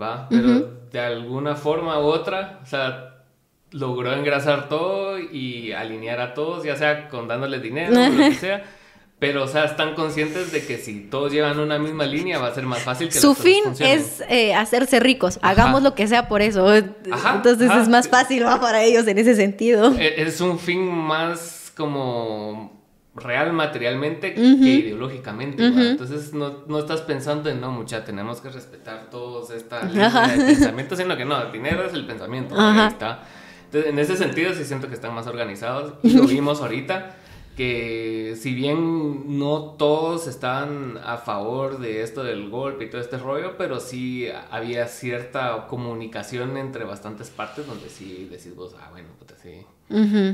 ¿va? Pero de alguna forma u otra, o sea, logró engrasar todo y alinear a todos, ya sea con dándoles dinero o lo que sea. Pero, o sea, están conscientes de que si todos llevan una misma línea va a ser más fácil que Su fin es eh, hacerse ricos. Hagamos lo que sea por eso. Entonces es más fácil ¿va? para ellos en ese sentido. E, es un fin más como real materialmente que ideológicamente. Entonces no, no, estás pensando en, no, mucha, tenemos que respetar todos esta línea de pensamiento, sino que no, el dinero es el pensamiento. Ahí está. Entonces, en ese sentido sí siento que están más organizados. Y lo vimos ahorita que si bien no todos estaban a favor de esto del golpe y todo este rollo, pero sí había cierta comunicación entre bastantes partes donde sí decís vos, ah, bueno, pues sí,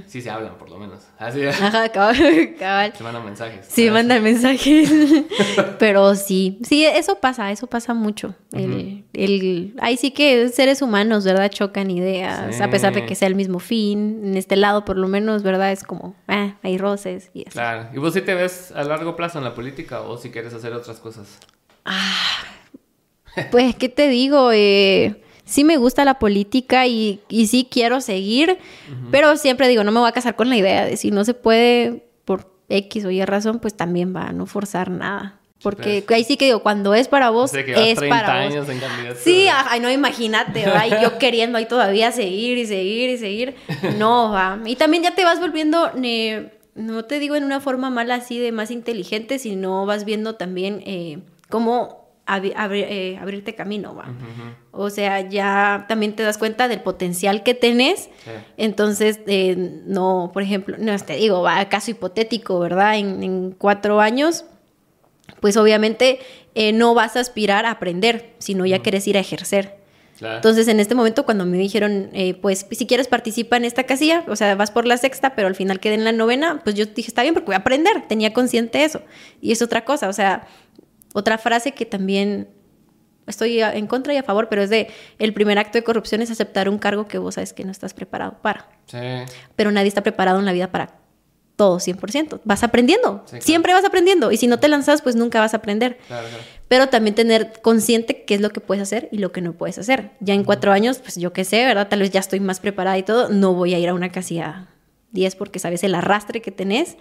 Sí se hablan, por lo menos. Así Ajá, cabal, Se mandan mensajes. Sí, mandan mensajes. Pero sí, sí, eso pasa, eso pasa mucho. el, el, ahí sí que seres humanos, ¿verdad? Chocan ideas, a pesar de que sea el mismo fin. En este lado, por lo menos, ¿verdad? Es como, ah, hay roces y Claro. ¿Y vos sí te ves a largo plazo en la política o si quieres hacer otras cosas? Ah, pues, ¿qué te digo? Eh sí me gusta la política y, y sí quiero seguir, pero siempre digo, no me voy a casar con la idea de si no se puede por X o Y razón, pues también va a no forzar nada. Porque ahí sí que digo, cuando es para vos, es para años vos. En sí, ay, no, imagínate, ¿va? yo queriendo ahí todavía seguir y seguir y seguir. No, va. Y también ya te vas volviendo, no te digo en una forma mala así de más inteligente, sino vas viendo también eh, cómo eh, abrirte camino, ¿va? O sea, ya también te das cuenta del potencial que tenés. Entonces, eh, no, por ejemplo, no te digo, va, caso hipotético, ¿verdad? En, cuatro años, pues obviamente eh, no vas a aspirar a aprender, sino ya quieres ir a ejercer. Entonces, en este momento, cuando me dijeron, pues, si quieres participar en esta casilla, o sea, vas por la sexta, pero al final quedé en la novena, pues yo dije, está bien, porque voy a aprender, tenía consciente eso. Y es otra cosa, o sea, otra frase que también estoy en contra y a favor, pero es de el primer acto de corrupción es aceptar un cargo que vos sabes que no estás preparado para. Sí. Pero nadie está preparado en la vida para todo 100%. Vas aprendiendo. Siempre vas aprendiendo. Y si no te lanzas, pues nunca vas a aprender. Claro, Pero también tener consciente qué es lo que puedes hacer y lo que no puedes hacer. Ya en cuatro años, pues yo qué sé, ¿verdad? Tal vez ya estoy más preparada y todo. No voy a ir a una casilla 10 porque sabes el arrastre que tenés.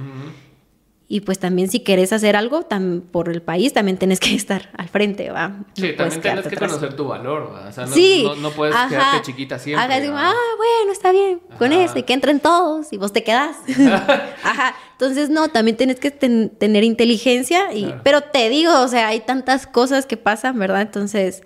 Y pues también si querés hacer algo por el país, también tienes que estar al frente, ¿va? Sí, también tienes que conocer tu valor, ¿va? O sea, no, no, puedes quedarte chiquita siempre. ah, bueno, está bien, con ese, que entren todos y vos te quedás. Ajá. Entonces, no, también tienes que tener inteligencia, y, pero te digo, o sea, hay tantas cosas que pasan, ¿verdad? Entonces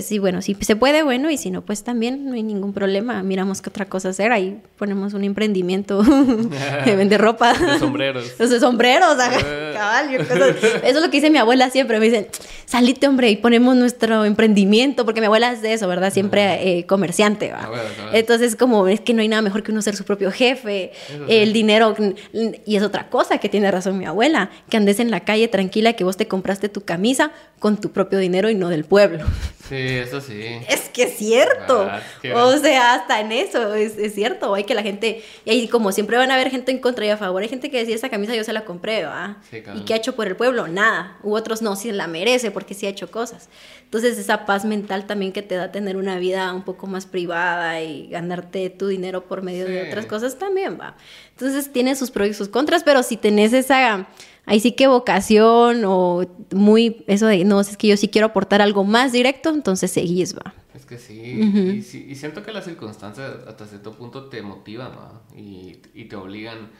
sí, bueno, si se puede, bueno, y si no, pues también no hay ningún problema. Miramos qué otra cosa hacer. Ahí ponemos un emprendimiento de vender ropa. De sombreros. de sombreros, eh. cabal. Eso es lo que dice mi abuela siempre. Me dicen, salite, hombre, y ponemos nuestro emprendimiento, porque mi abuela es de eso, ¿verdad? Siempre eh, comerciante, ¿va? Entonces, como es que no hay nada mejor que uno ser su propio jefe, el dinero. Y es otra cosa que tiene razón mi abuela, que andes en la calle tranquila, que vos te compraste tu camisa con tu propio dinero y no del pueblo. Sí, eso sí. Es que es cierto. Ah, o sea, hasta en eso es, es cierto. Hay que la gente. Y ahí, como siempre van a haber gente en contra y a favor. Hay gente que decía, esa camisa yo se la compré, ¿va? Sí, cabal. ¿Y qué ha hecho por el pueblo? Nada. U otros no, sí la merece porque sí ha hecho cosas. Entonces, esa paz mental también que te da tener una vida un poco más privada y ganarte tu dinero por medio de otras cosas también, va. Entonces, tiene sus pros y sus contras, pero si tenés esa. Ahí sí que vocación o muy eso de, no, es que yo sí quiero aportar algo más directo, entonces seguís, va. Es que sí, y, sí- y siento que las circunstancias hasta cierto punto te motivan ¿va? y, y te obligan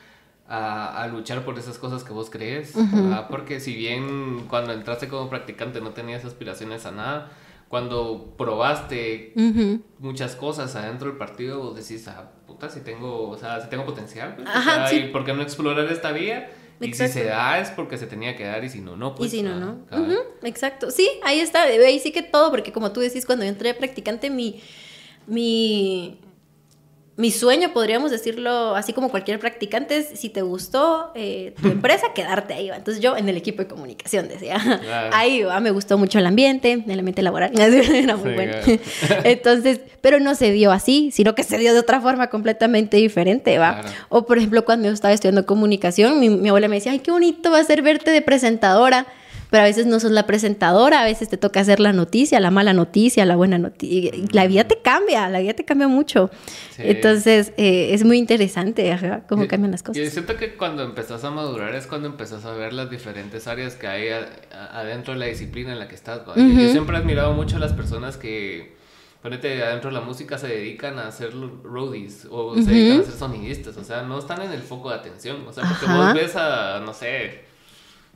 a, a luchar por esas cosas que vos crees, ¿va? porque si bien cuando entraste como practicante no tenías aspiraciones a nada, cuando probaste Ujú. muchas cosas adentro del partido, vos decís, ah, puta, si tengo, o sea, si tengo potencial, pues, o Ajá, sea, sí. ¿y por qué no explorar esta vía? Y si se da es porque se tenía que dar y si no, no, pues. y si no, ah, no. Ujú, exacto. Sí, ahí está. Ahí sí que todo, porque como tú decís, cuando yo entré de practicante, mi, mi, mi sueño, podríamos decirlo así como cualquier practicante, es si te gustó eh, tu empresa, quedarte ahí. va. Entonces yo en el equipo de comunicación decía, Claro. ahí va, me gustó mucho el ambiente, el ambiente laboral, era muy Sí, bueno. claro. Entonces, pero no se dio así, sino que se dio de otra forma completamente diferente, ¿va? Claro. O por ejemplo, cuando yo estaba estudiando comunicación, mi, mi abuela me decía, ay, qué bonito va a ser verte de presentadora. Pero a veces no sos la presentadora, a veces te toca hacer la noticia, la mala noticia, la buena noticia. La vida te cambia, la vida te cambia mucho. Sí. Entonces, eh, es muy interesante ajá, cómo Yo- cambian las Yo cosas. siento que cuando empezás a madurar es cuando empezás a ver las diferentes áreas que hay a- a- adentro de la disciplina en la que estás. Yo siempre he admirado mucho a las personas que, ponete, adentro de la música se dedican a hacer roadies o se dedican a ser sonidistas. O sea, no están en el foco de atención. O sea, porque Ajá. vos ves a, no sé,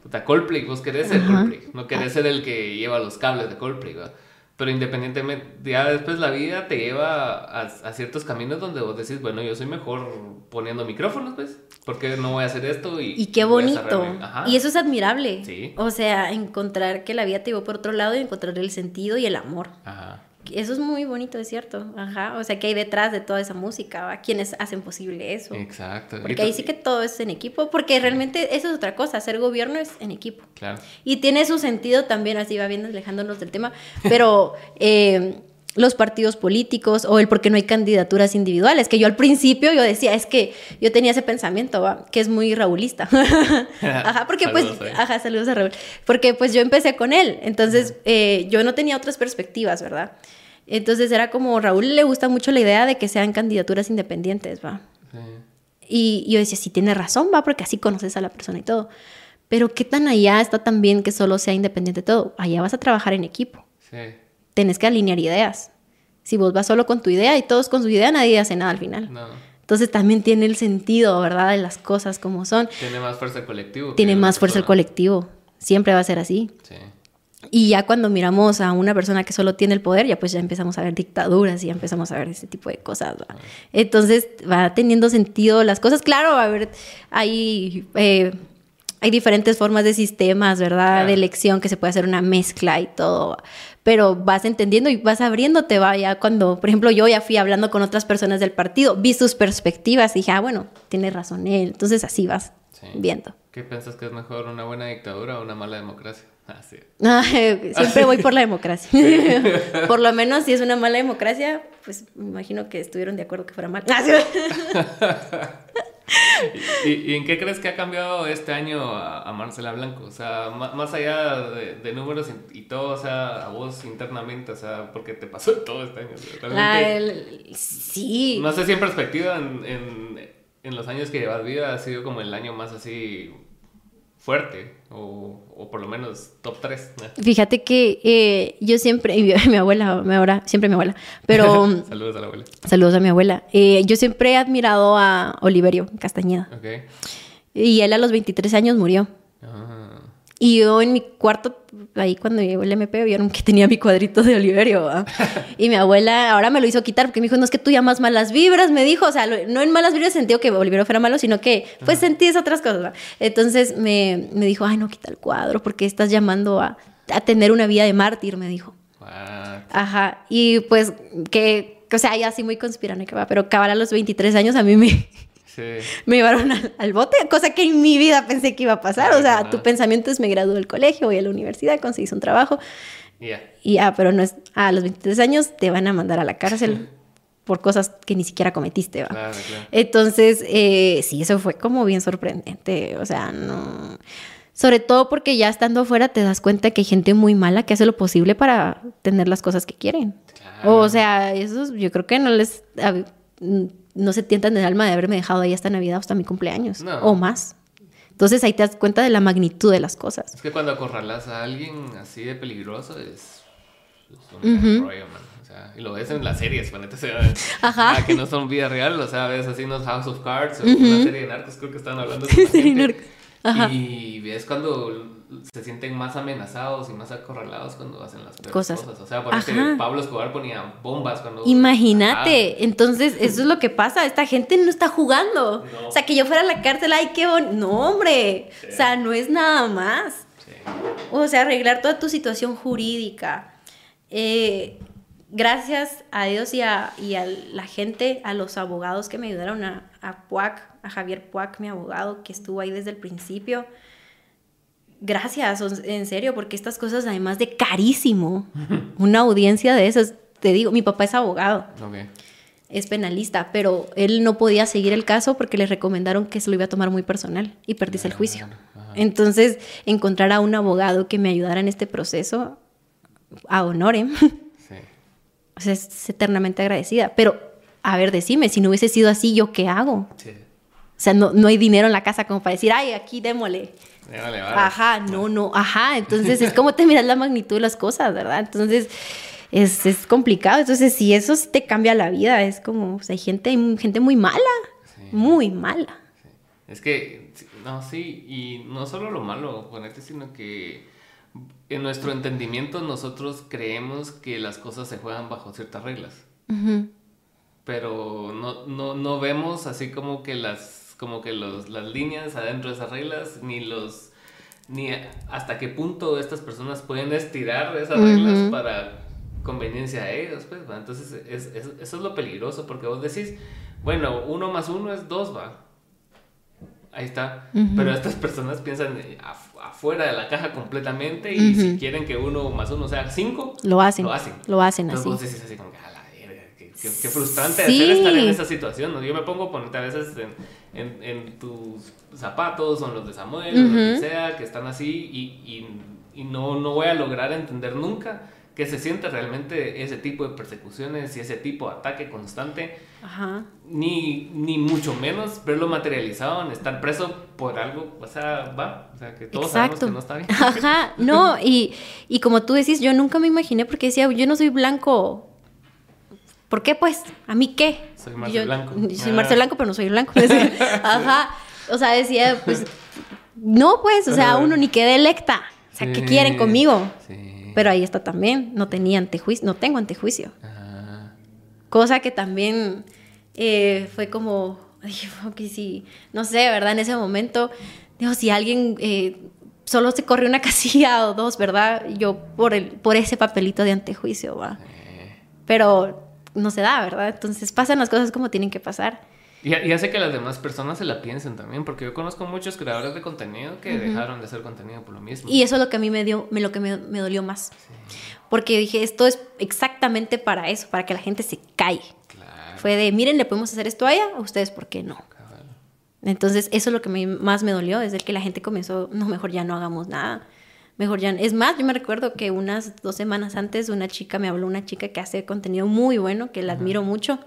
puta, Coldplay, vos querés ser Ajá. Coldplay. No querés ser el que lleva los cables de Coldplay, ¿va? Pero independientemente, ya después la vida te lleva a, a ciertos caminos donde vos decís, bueno, yo soy mejor poniendo micrófonos, pues, porque no voy a hacer esto y... Y qué bonito. Y eso es admirable. Sí. O sea, encontrar que la vida te llevó por otro lado y encontrar el sentido y el amor. Ajá. Eso es muy bonito, es cierto. Ajá. O sea, que hay detrás de toda esa música, ¿va? ¿Quiénes hacen posible eso? Exacto. Porque ahí sí que todo es en equipo, porque realmente eso es otra cosa, hacer gobierno es en equipo. Claro. Y tiene su sentido también, así va bien alejándonos del tema, pero eh, los partidos políticos o el por qué no hay candidaturas individuales, que yo al principio yo decía, es que yo tenía ese pensamiento, ¿va? que es muy raulista. ajá, porque pues, ahí. ajá, saludos a Raúl, porque pues yo empecé con él, entonces eh, yo no tenía otras perspectivas, ¿verdad? Entonces era como, Raúl le gusta mucho la idea de que sean candidaturas independientes, ¿va? Sí. Y yo decía, sí, tiene razón, va, porque así conoces a la persona y todo. Pero qué tan allá está también que solo sea independiente todo. Allá vas a trabajar en equipo. Sí. Tenés que alinear ideas. Si vos vas solo con tu idea y todos con su idea, nadie hace nada al final. No. Entonces también tiene el sentido, ¿verdad? De las cosas como son. Tiene más fuerza el colectivo. Tiene más fuerza el persona. colectivo. Siempre va a ser así. Sí. Y ya cuando miramos a una persona que solo tiene el poder, ya pues ya empezamos a ver dictaduras y ya empezamos a ver ese tipo de cosas. ¿va? Entonces va teniendo sentido las cosas. Claro, va a haber, hay, eh, hay diferentes formas de sistemas, ¿verdad? Claro. De elección que se puede hacer una mezcla y todo. ¿va? Pero vas entendiendo y vas abriéndote, va, ya cuando, por ejemplo, yo ya fui hablando con otras personas del partido, vi sus perspectivas y dije, ah, bueno, tiene razón él. Entonces así vas Sí. viendo. ¿Qué piensas que es mejor, una buena dictadura o una mala democracia? Ah, sí. Ah, eh, Siempre voy por la democracia. por lo menos si es una mala democracia, pues me imagino que estuvieron de acuerdo que fuera mal. ¿Y, y en qué crees que ha cambiado este año a, a Marcela Blanco? O sea, más allá de, de números y, todo, o sea, a vos internamente, o sea, porque te pasó todo este año. o sea, Ah, el- sí. no sé si en perspectiva, en, en, en los años que llevas vida, ha sido como el año más así fuerte, o, o por lo menos top 3. Fíjate que eh, yo siempre, mi, mi abuela, mi abuela, siempre mi abuela, pero Saludos a la abuela. saludos a mi abuela. Eh, yo siempre he admirado a Oliverio Castañeda Ok. y él a los 23 años murió. Ah, Y yo en mi cuarto, ahí cuando llegó el MP, vieron que tenía mi cuadrito de Oliverio. ¿va? Y mi abuela ahora me lo hizo quitar porque me dijo, no es que tú llamas malas vibras, me dijo. O sea, lo- no en malas vibras sentido que Oliverio fuera malo, sino que pues sentís otras cosas. ¿va? Entonces me, me dijo, ay, no, quita el cuadro porque estás llamando a, a tener una vida de mártir, me dijo. Ajá. Y pues que, o sea, ya así muy conspiranoica, va, pero acabar a los 23 años a mí me... Sí. me llevaron al, al bote, cosa que en mi vida pensé que iba a pasar. O sea, tu pensamiento es me gradué del colegio, voy a la universidad, conseguís un trabajo. Y ah, pero no es, a los 23 años te van a mandar a la cárcel por cosas que ni siquiera cometiste, ¿va? Claro, claro. Entonces, eh, sí, eso fue como bien sorprendente, o sea, no... Sobre todo porque ya estando afuera te das cuenta que hay gente muy mala que hace lo posible para tener las cosas que quieren. O sea, eso yo creo que no les... No se tientan el alma de haberme dejado ahí hasta Navidad, hasta mi cumpleaños. O más. Entonces ahí te das cuenta de la magnitud de las cosas. Es que cuando acorralas a alguien así de peligroso es, un rollo, man. O sea, y lo ves en las series, se Ajá. Ah, que no son vida real, o sea, ves así en los House of Cards o una serie de narcos, creo que están hablando de sí, Y ves cuando se sienten más amenazados y más acorralados cuando hacen las cosas. cosas. O sea, por ejemplo, Pablo Escobar ponía bombas cuando... Imagínate, entonces eso es lo que pasa, esta gente no está jugando. O sea, que yo fuera a la cárcel, ay, qué bon... No, hombre, o sea, no es nada más. O sea, arreglar toda tu situación jurídica. Eh, gracias a Dios y a, y a, la gente, a los abogados que me ayudaron, a, a PUAC, a Javier Puac, mi abogado, que estuvo ahí desde el principio. Gracias, en serio, porque estas cosas, además de carísimo, una audiencia de esas, te digo, mi papá es abogado. Es penalista, pero él no podía seguir el caso porque le recomendaron que se lo iba a tomar muy personal y perdiste el juicio. Entonces, encontrar a un abogado que me ayudara en este proceso, a honore. Sí. O sea, es eternamente agradecida. Pero, a ver, decime, si no hubiese sido así, ¿yo qué hago? Sí. O sea, no, no hay dinero en la casa como para decir, ay, aquí Ajá, no, no, ajá. Entonces es como te miras la magnitud de las cosas, ¿verdad? Entonces es, es complicado. Entonces, si eso te cambia la vida, es como, o sea, hay gente, gente muy mala, muy mala. Es que, no, sí, y no solo lo malo, ponerte, sino que en nuestro entendimiento nosotros creemos que las cosas se juegan bajo ciertas reglas. Pero no, no, no vemos así como que las como que los, las líneas adentro de esas reglas, ni los ni hasta qué punto estas personas pueden estirar esas reglas para conveniencia a ellos, pues, Entonces, es, eso es lo peligroso, porque vos decís, bueno, uno más uno es dos, va. Ahí está. Pero estas personas piensan afuera de la caja completamente y si quieren que uno más uno sea cinco, lo hacen. Lo hacen. Lo hacen así. Vos decís así como, Qué, frustrante estar en esa situación. ¿no? Yo me pongo a ponerte a veces en, en, tus zapatos o en los de Samuel, o lo que sea, que están así y, y, no, no voy a lograr entender nunca que se siente realmente ese tipo de persecuciones y ese tipo de ataque constante. Ajá. Ni, ni mucho menos verlo materializado en estar preso por algo, o sea, va, o sea, que todos sabemos que no está bien. Ajá, no, y, y como tú decís, yo nunca me imaginé porque decía, yo no soy blanco ¿Por qué pues? ¿A mí qué? Soy Marcel Blanco. Soy Marcel Blanco, pero no soy blanco. Ajá. O sea, decía, pues, no pues, o sea, uno ni quede electa. O sea, ¿qué quieren conmigo? Sí. Pero ahí está también, no tenía antejuicio, no tengo antejuicio. Ajá. Cosa que también eh, fue como, que sí, no sé, ¿verdad? En ese momento, digo, si alguien eh, solo se corrió una casilla o dos, ¿verdad? Yo por, el, por ese papelito de antejuicio, va. Pero no se da, ¿verdad? Entonces pasan las cosas como tienen que pasar. Y, hace que las demás personas se la piensen también, porque yo conozco muchos creadores de contenido que dejaron de hacer contenido por lo mismo. Y eso es lo que a mí me dio, me, lo que me, dolió más. Porque dije, esto es exactamente para eso, para que la gente se cae. Fue de, miren, le podemos hacer esto a ella, a ustedes, ¿por qué no? Entonces, eso es lo que más me dolió, desde que la gente comenzó, no, mejor ya no hagamos nada mejor ya. Es más, yo me recuerdo que unas dos semanas antes una chica me habló, una chica que hace contenido muy bueno, que la admiro mucho,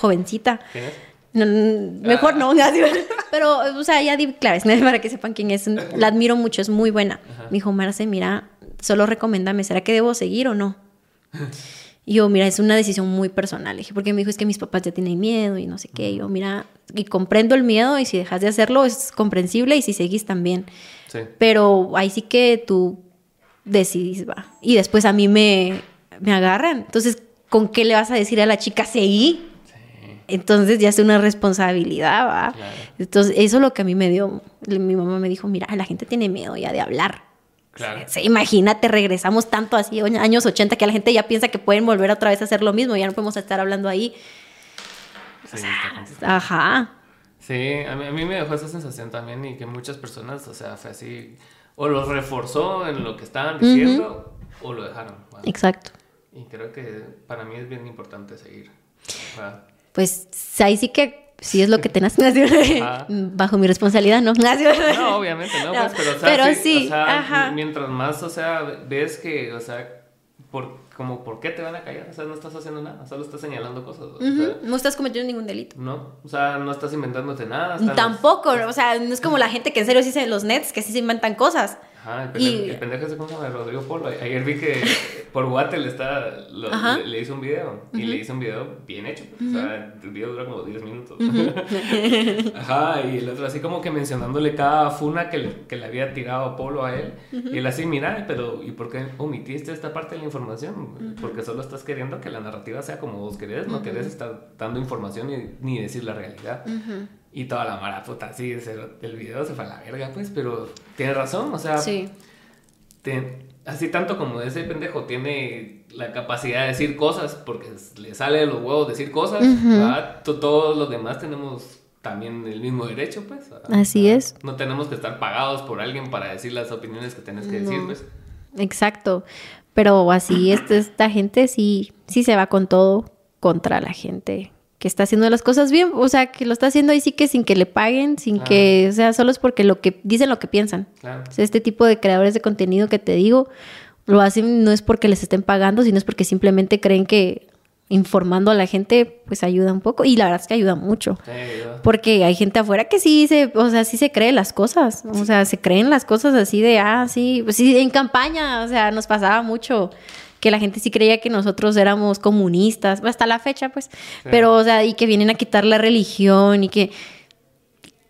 jovencita. mejor no, pero, o sea, ya di claves, para que sepan quién es. La admiro mucho, es muy buena. Me dijo, Marce, mira, solo recomiéndame, ¿será que debo seguir o no? Y yo, mira, es una decisión muy personal. dije, porque me dijo, es que mis papás ya tienen miedo y no sé qué. Y yo, mira, y comprendo el miedo y si dejas de hacerlo es comprensible y si seguís también. Pero ahí sí que tú decidís, va. Y después a mí me, me agarran. Entonces, ¿con qué le vas a decir a la chica seguí? Entonces ya es una responsabilidad, ¿va? Entonces, eso es lo que a mí me dio. Mi mamá me dijo, mira, la gente tiene miedo ya de hablar. Claro. imagínate, regresamos tanto así, años 80, que la gente ya piensa que pueden volver otra vez a hacer lo mismo, ya no podemos estar hablando ahí. ajá. Sí, a mí, me dejó esa sensación también y que muchas personas, o sea, fue así, o los reforzó en lo que estaban diciendo, o lo dejaron. Exacto. Y creo que para mí es bien importante seguir. Pues ahí sí que si es lo que tenés bajo mi responsabilidad, ¿no? no, obviamente no, pues, pero, o sea, pero sí, o sea, mientras más, o sea, ves que, o sea, por, como, ¿por qué te van a callar? O sea, no estás haciendo nada, solo estás señalando cosas. no estás cometiendo ningún delito. No, o sea, no estás inventándote nada. Tampoco, o sea, no es como la gente que en serio sí se los nets, que sí se inventan cosas. Ajá, el pendejo, y... el pendejo se llama Rodrigo Polo. Ayer vi que por Wattel está, le, hizo un video y le hizo un video bien hecho. O sea, el video dura como 10 minutos. Ajá, y el otro así como que mencionándole cada funa que le, que le había tirado Polo a él. Y él así, mira, pero ¿y por qué omitiste esta parte de la información? Porque solo estás queriendo que la narrativa sea como vos querés, no querés estar dando información ni, ni decir la realidad. Y toda la mara puta, sí, el video se fue a la verga, pues, pero tiene razón, o sea, sí. así tanto como ese pendejo tiene la capacidad de decir cosas, porque le sale de los huevos decir cosas, todos los demás tenemos también el mismo derecho, pues. así es. No tenemos que estar pagados por alguien para decir las opiniones que tienes que decir, pues. Exacto, pero así esta, esta gente sí, sí se va con todo contra la gente que está haciendo las cosas bien, o sea, que lo está haciendo ahí sí que sin que le paguen, sin que, o sea, solo es porque lo que dicen lo que piensan. Claro. O sea, este tipo de creadores de contenido que te digo, lo hacen no es porque les estén pagando, sino es porque simplemente creen que informando a la gente pues ayuda un poco y la verdad es que ayuda mucho. porque hay gente afuera que sí se, o sea, sí se cree las cosas, o sea, se creen las cosas así de, ah, sí, pues sí, en campaña, o sea, nos pasaba mucho que la gente sí creía que nosotros éramos comunistas, hasta la fecha, pues, pero, o sea, y que vienen a quitar la religión y que...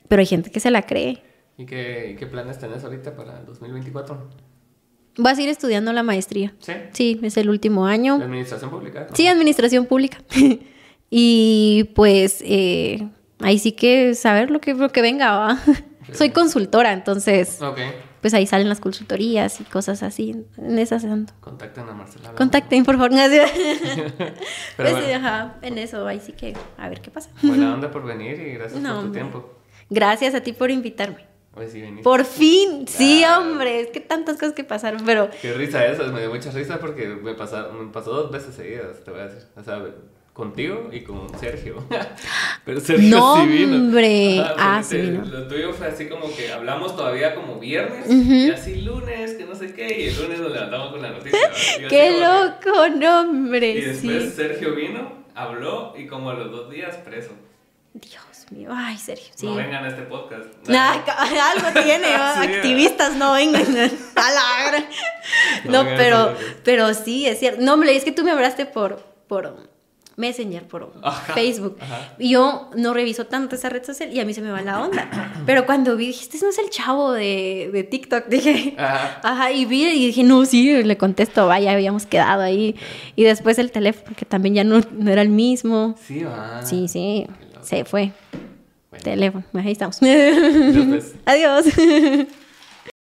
Pero hay gente que se la cree. ¿Y qué, qué planes tenés ahorita para el 2024? Vas a ir estudiando la maestría. Sí. Sí, es el último año. ¿Administración pública? Sí, administración pública. y pues eh, ahí sí que saber lo que, lo que venga, ¿va? Soy consultora, entonces. Ok pues ahí salen las consultorías y cosas así. En esas ando. Contacten a Marcela. Contacten, por favor. pues sí, ajá, en eso, ahí sí que a ver qué pasa. Buena onda por venir y gracias por tu tiempo. Gracias a ti por invitarme. Hoy sí veniste. Por fin, sí, hombre, es que tantas cosas que pasaron, pero... Qué risa esa, me dio mucha risa porque me, pasaron, me pasó dos veces seguidas, te voy a decir. O sea, contigo y con Sergio. Pero Sergio no, sí vino. Hombre. ah, sí Lo tuyo fue así como que hablamos todavía como viernes y así lunes, que no sé qué, y el lunes nos levantamos con la noticia. ¡Qué loco, no, hombre! Y después Sergio vino, habló y como a los dos días preso. Dios mío, ay, Sergio, sí. No vengan a este podcast. algo tiene, activistas no vengan a la No, pero, pero sí, es cierto. No, hombre, es que tú me hablaste por, por Messenger, por Facebook. Y yo no reviso tanto esa red social y a mí se me va la onda. Pero cuando vi, dije, este no es el chavo de, de TikTok, dije, ajá. y vi y dije, no, sí, le contesto, vaya, habíamos quedado ahí. Y después el teléfono, que también ya no, no era el mismo. Sí, va. Sí, sí, se fue. Teléfono, ahí estamos. Adiós.